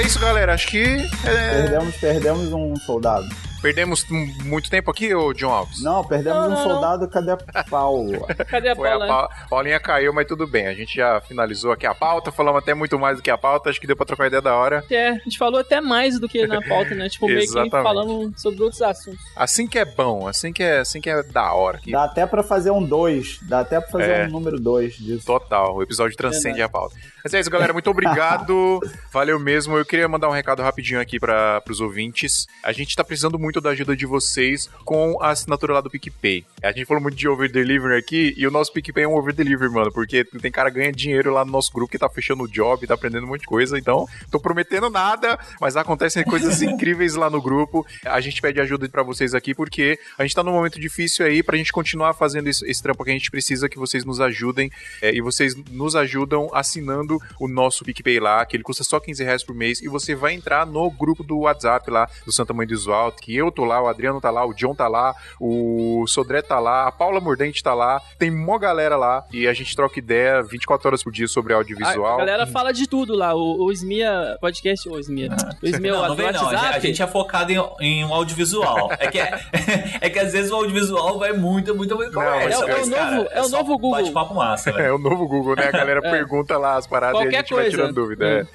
É isso, galera. Acho que é, Perdemos, perdemos um soldado. Perdemos muito tempo aqui, ô John Alves. Não, perdemos Não, um não, soldado, cadê a Paula? *laughs* Cadê a Foi a Paula? Pa- Paulinha caiu, mas tudo bem. A gente já finalizou aqui a pauta, falamos até muito mais do que a pauta. Acho que deu pra trocar ideia da hora. É, a gente falou até mais do que na *laughs* pauta, né? Tipo, meio que falando sobre outros assuntos. Assim que é bom, assim que é, assim que é da hora. Que Dá até pra fazer um 2. Dá até pra fazer É. um número 2 disso. Total, o episódio transcende a pauta. Mas é isso, galera. Muito obrigado. *laughs* Valeu mesmo. Eu queria mandar um recado rapidinho aqui para os ouvintes. A gente tá precisando muito da ajuda de vocês com a assinatura lá do PicPay. A gente falou muito de over delivery aqui e o nosso PicPay é um over delivery, mano, porque tem cara que ganha dinheiro lá no nosso grupo que tá fechando o job, tá aprendendo um monte de coisa. Então, tô prometendo nada, mas acontecem coisas *laughs* incríveis lá no grupo. A gente pede ajuda para vocês aqui porque a gente tá num momento difícil aí pra gente continuar fazendo esse, esse trampo que a gente precisa que vocês nos ajudem é, e vocês nos ajudam assinando o nosso PicPay lá, que ele custa só 15 reais por mês, e você vai entrar no grupo do WhatsApp lá, do Santa Mãe do Visual, que eu tô lá, o Adriano tá lá, o John tá lá, o Sodré tá lá, a Paula Mordente tá lá, tem mó galera lá, e a gente troca ideia 24 horas por dia sobre audiovisual. a galera fala de tudo lá. O, o Smia Podcast, o Smia. O Smia, Não, não vem não. A gente- é focado em, em um audiovisual. É que, é, *laughs* é que às vezes o audiovisual vai muito, muito, muito Não, conversa. é o- é o novo- cara, é o novo Google. Bate-papo massa, velho. É o novo Google, né? A galera pergunta lá as paradas e a Qualquer gente vai coisa. tirando dúvida. é.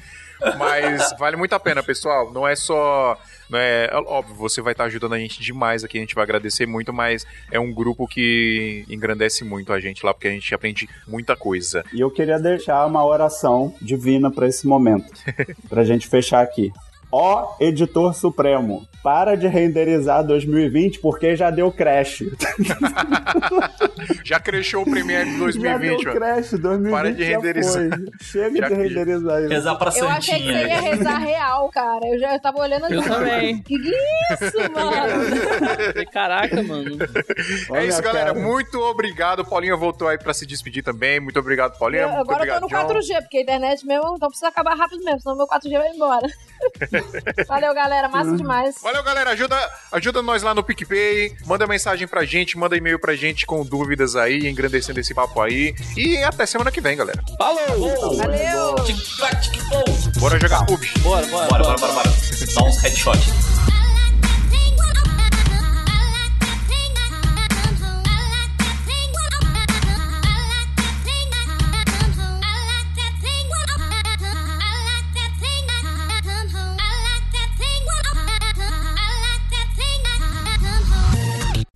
Mas vale muito a pena, pessoal. Não é só. Não é, óbvio, você vai estar ajudando a gente demais aqui, a gente vai agradecer muito, mas é um grupo que engrandece muito a gente lá, porque a gente aprende muita coisa. E eu queria deixar uma oração divina pra esse momento. pra gente fechar aqui. Ó editor supremo, para de renderizar 2020 porque já deu crash. *laughs* Já cresceu o Premiere de já 2020, deu mano. crash, 2020 Para de já renderizar. Chega Já de renderizar isso. Rezar pra Eu achei que você ia Santinha. rezar real, cara. Eu já tava olhando Eu assim. também. Que é isso, *laughs* mano? Caraca, mano. Olha, É isso, galera. cara. Muito obrigado. Paulinha voltou aí pra se despedir também. Muito obrigado, Paulinha. Eu- Muito agora obrigado, eu tô no John. 4G, porque a internet mesmo, então precisa acabar rápido mesmo, senão meu 4G vai embora. *laughs* *laughs* Valeu, galera. Massa demais. Valeu, galera. Ajuda, ajuda nós lá no PicPay. Manda mensagem pra gente, manda e-mail pra gente com dúvidas aí, engrandecendo esse papo aí. E até semana que vem, galera. Falou! Valeu! Bora jogar PUBG. Bora, bora, Bora, bora, bora, bora. Dá uns headshot.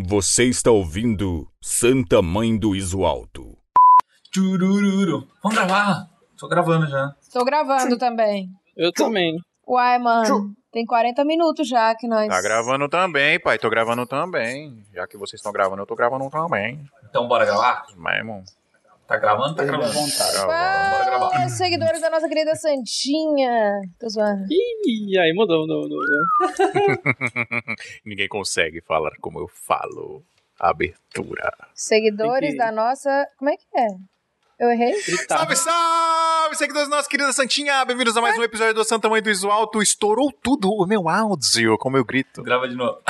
Você está ouvindo Santa Mãe do Iso Alto. Tchurururu. Vamos gravar. Tô gravando já. Tô gravando também. Eu também. Uai, mano. Tem 40 minutos já que nós. Tá gravando também, pai. Tô gravando também. Já que vocês estão gravando, eu tô gravando também. Então bora gravar? Mas, irmão. Tá gravando? Tá gravando. Bora gravar. Seguidores da nossa querida Santinha. Tô zoando. Ih, aí mudou, mudou, mudou. *laughs* Ninguém consegue falar como eu falo. Abertura. Seguidores da nossa. Como é que é? Eu errei? Salve, salve, seguidores da nossa querida Santinha! Bem-vindos a mais um episódio do Santa Mãe do Iso Alto. Estourou tudo o meu áudio com o meu grito. Grava de novo. *laughs*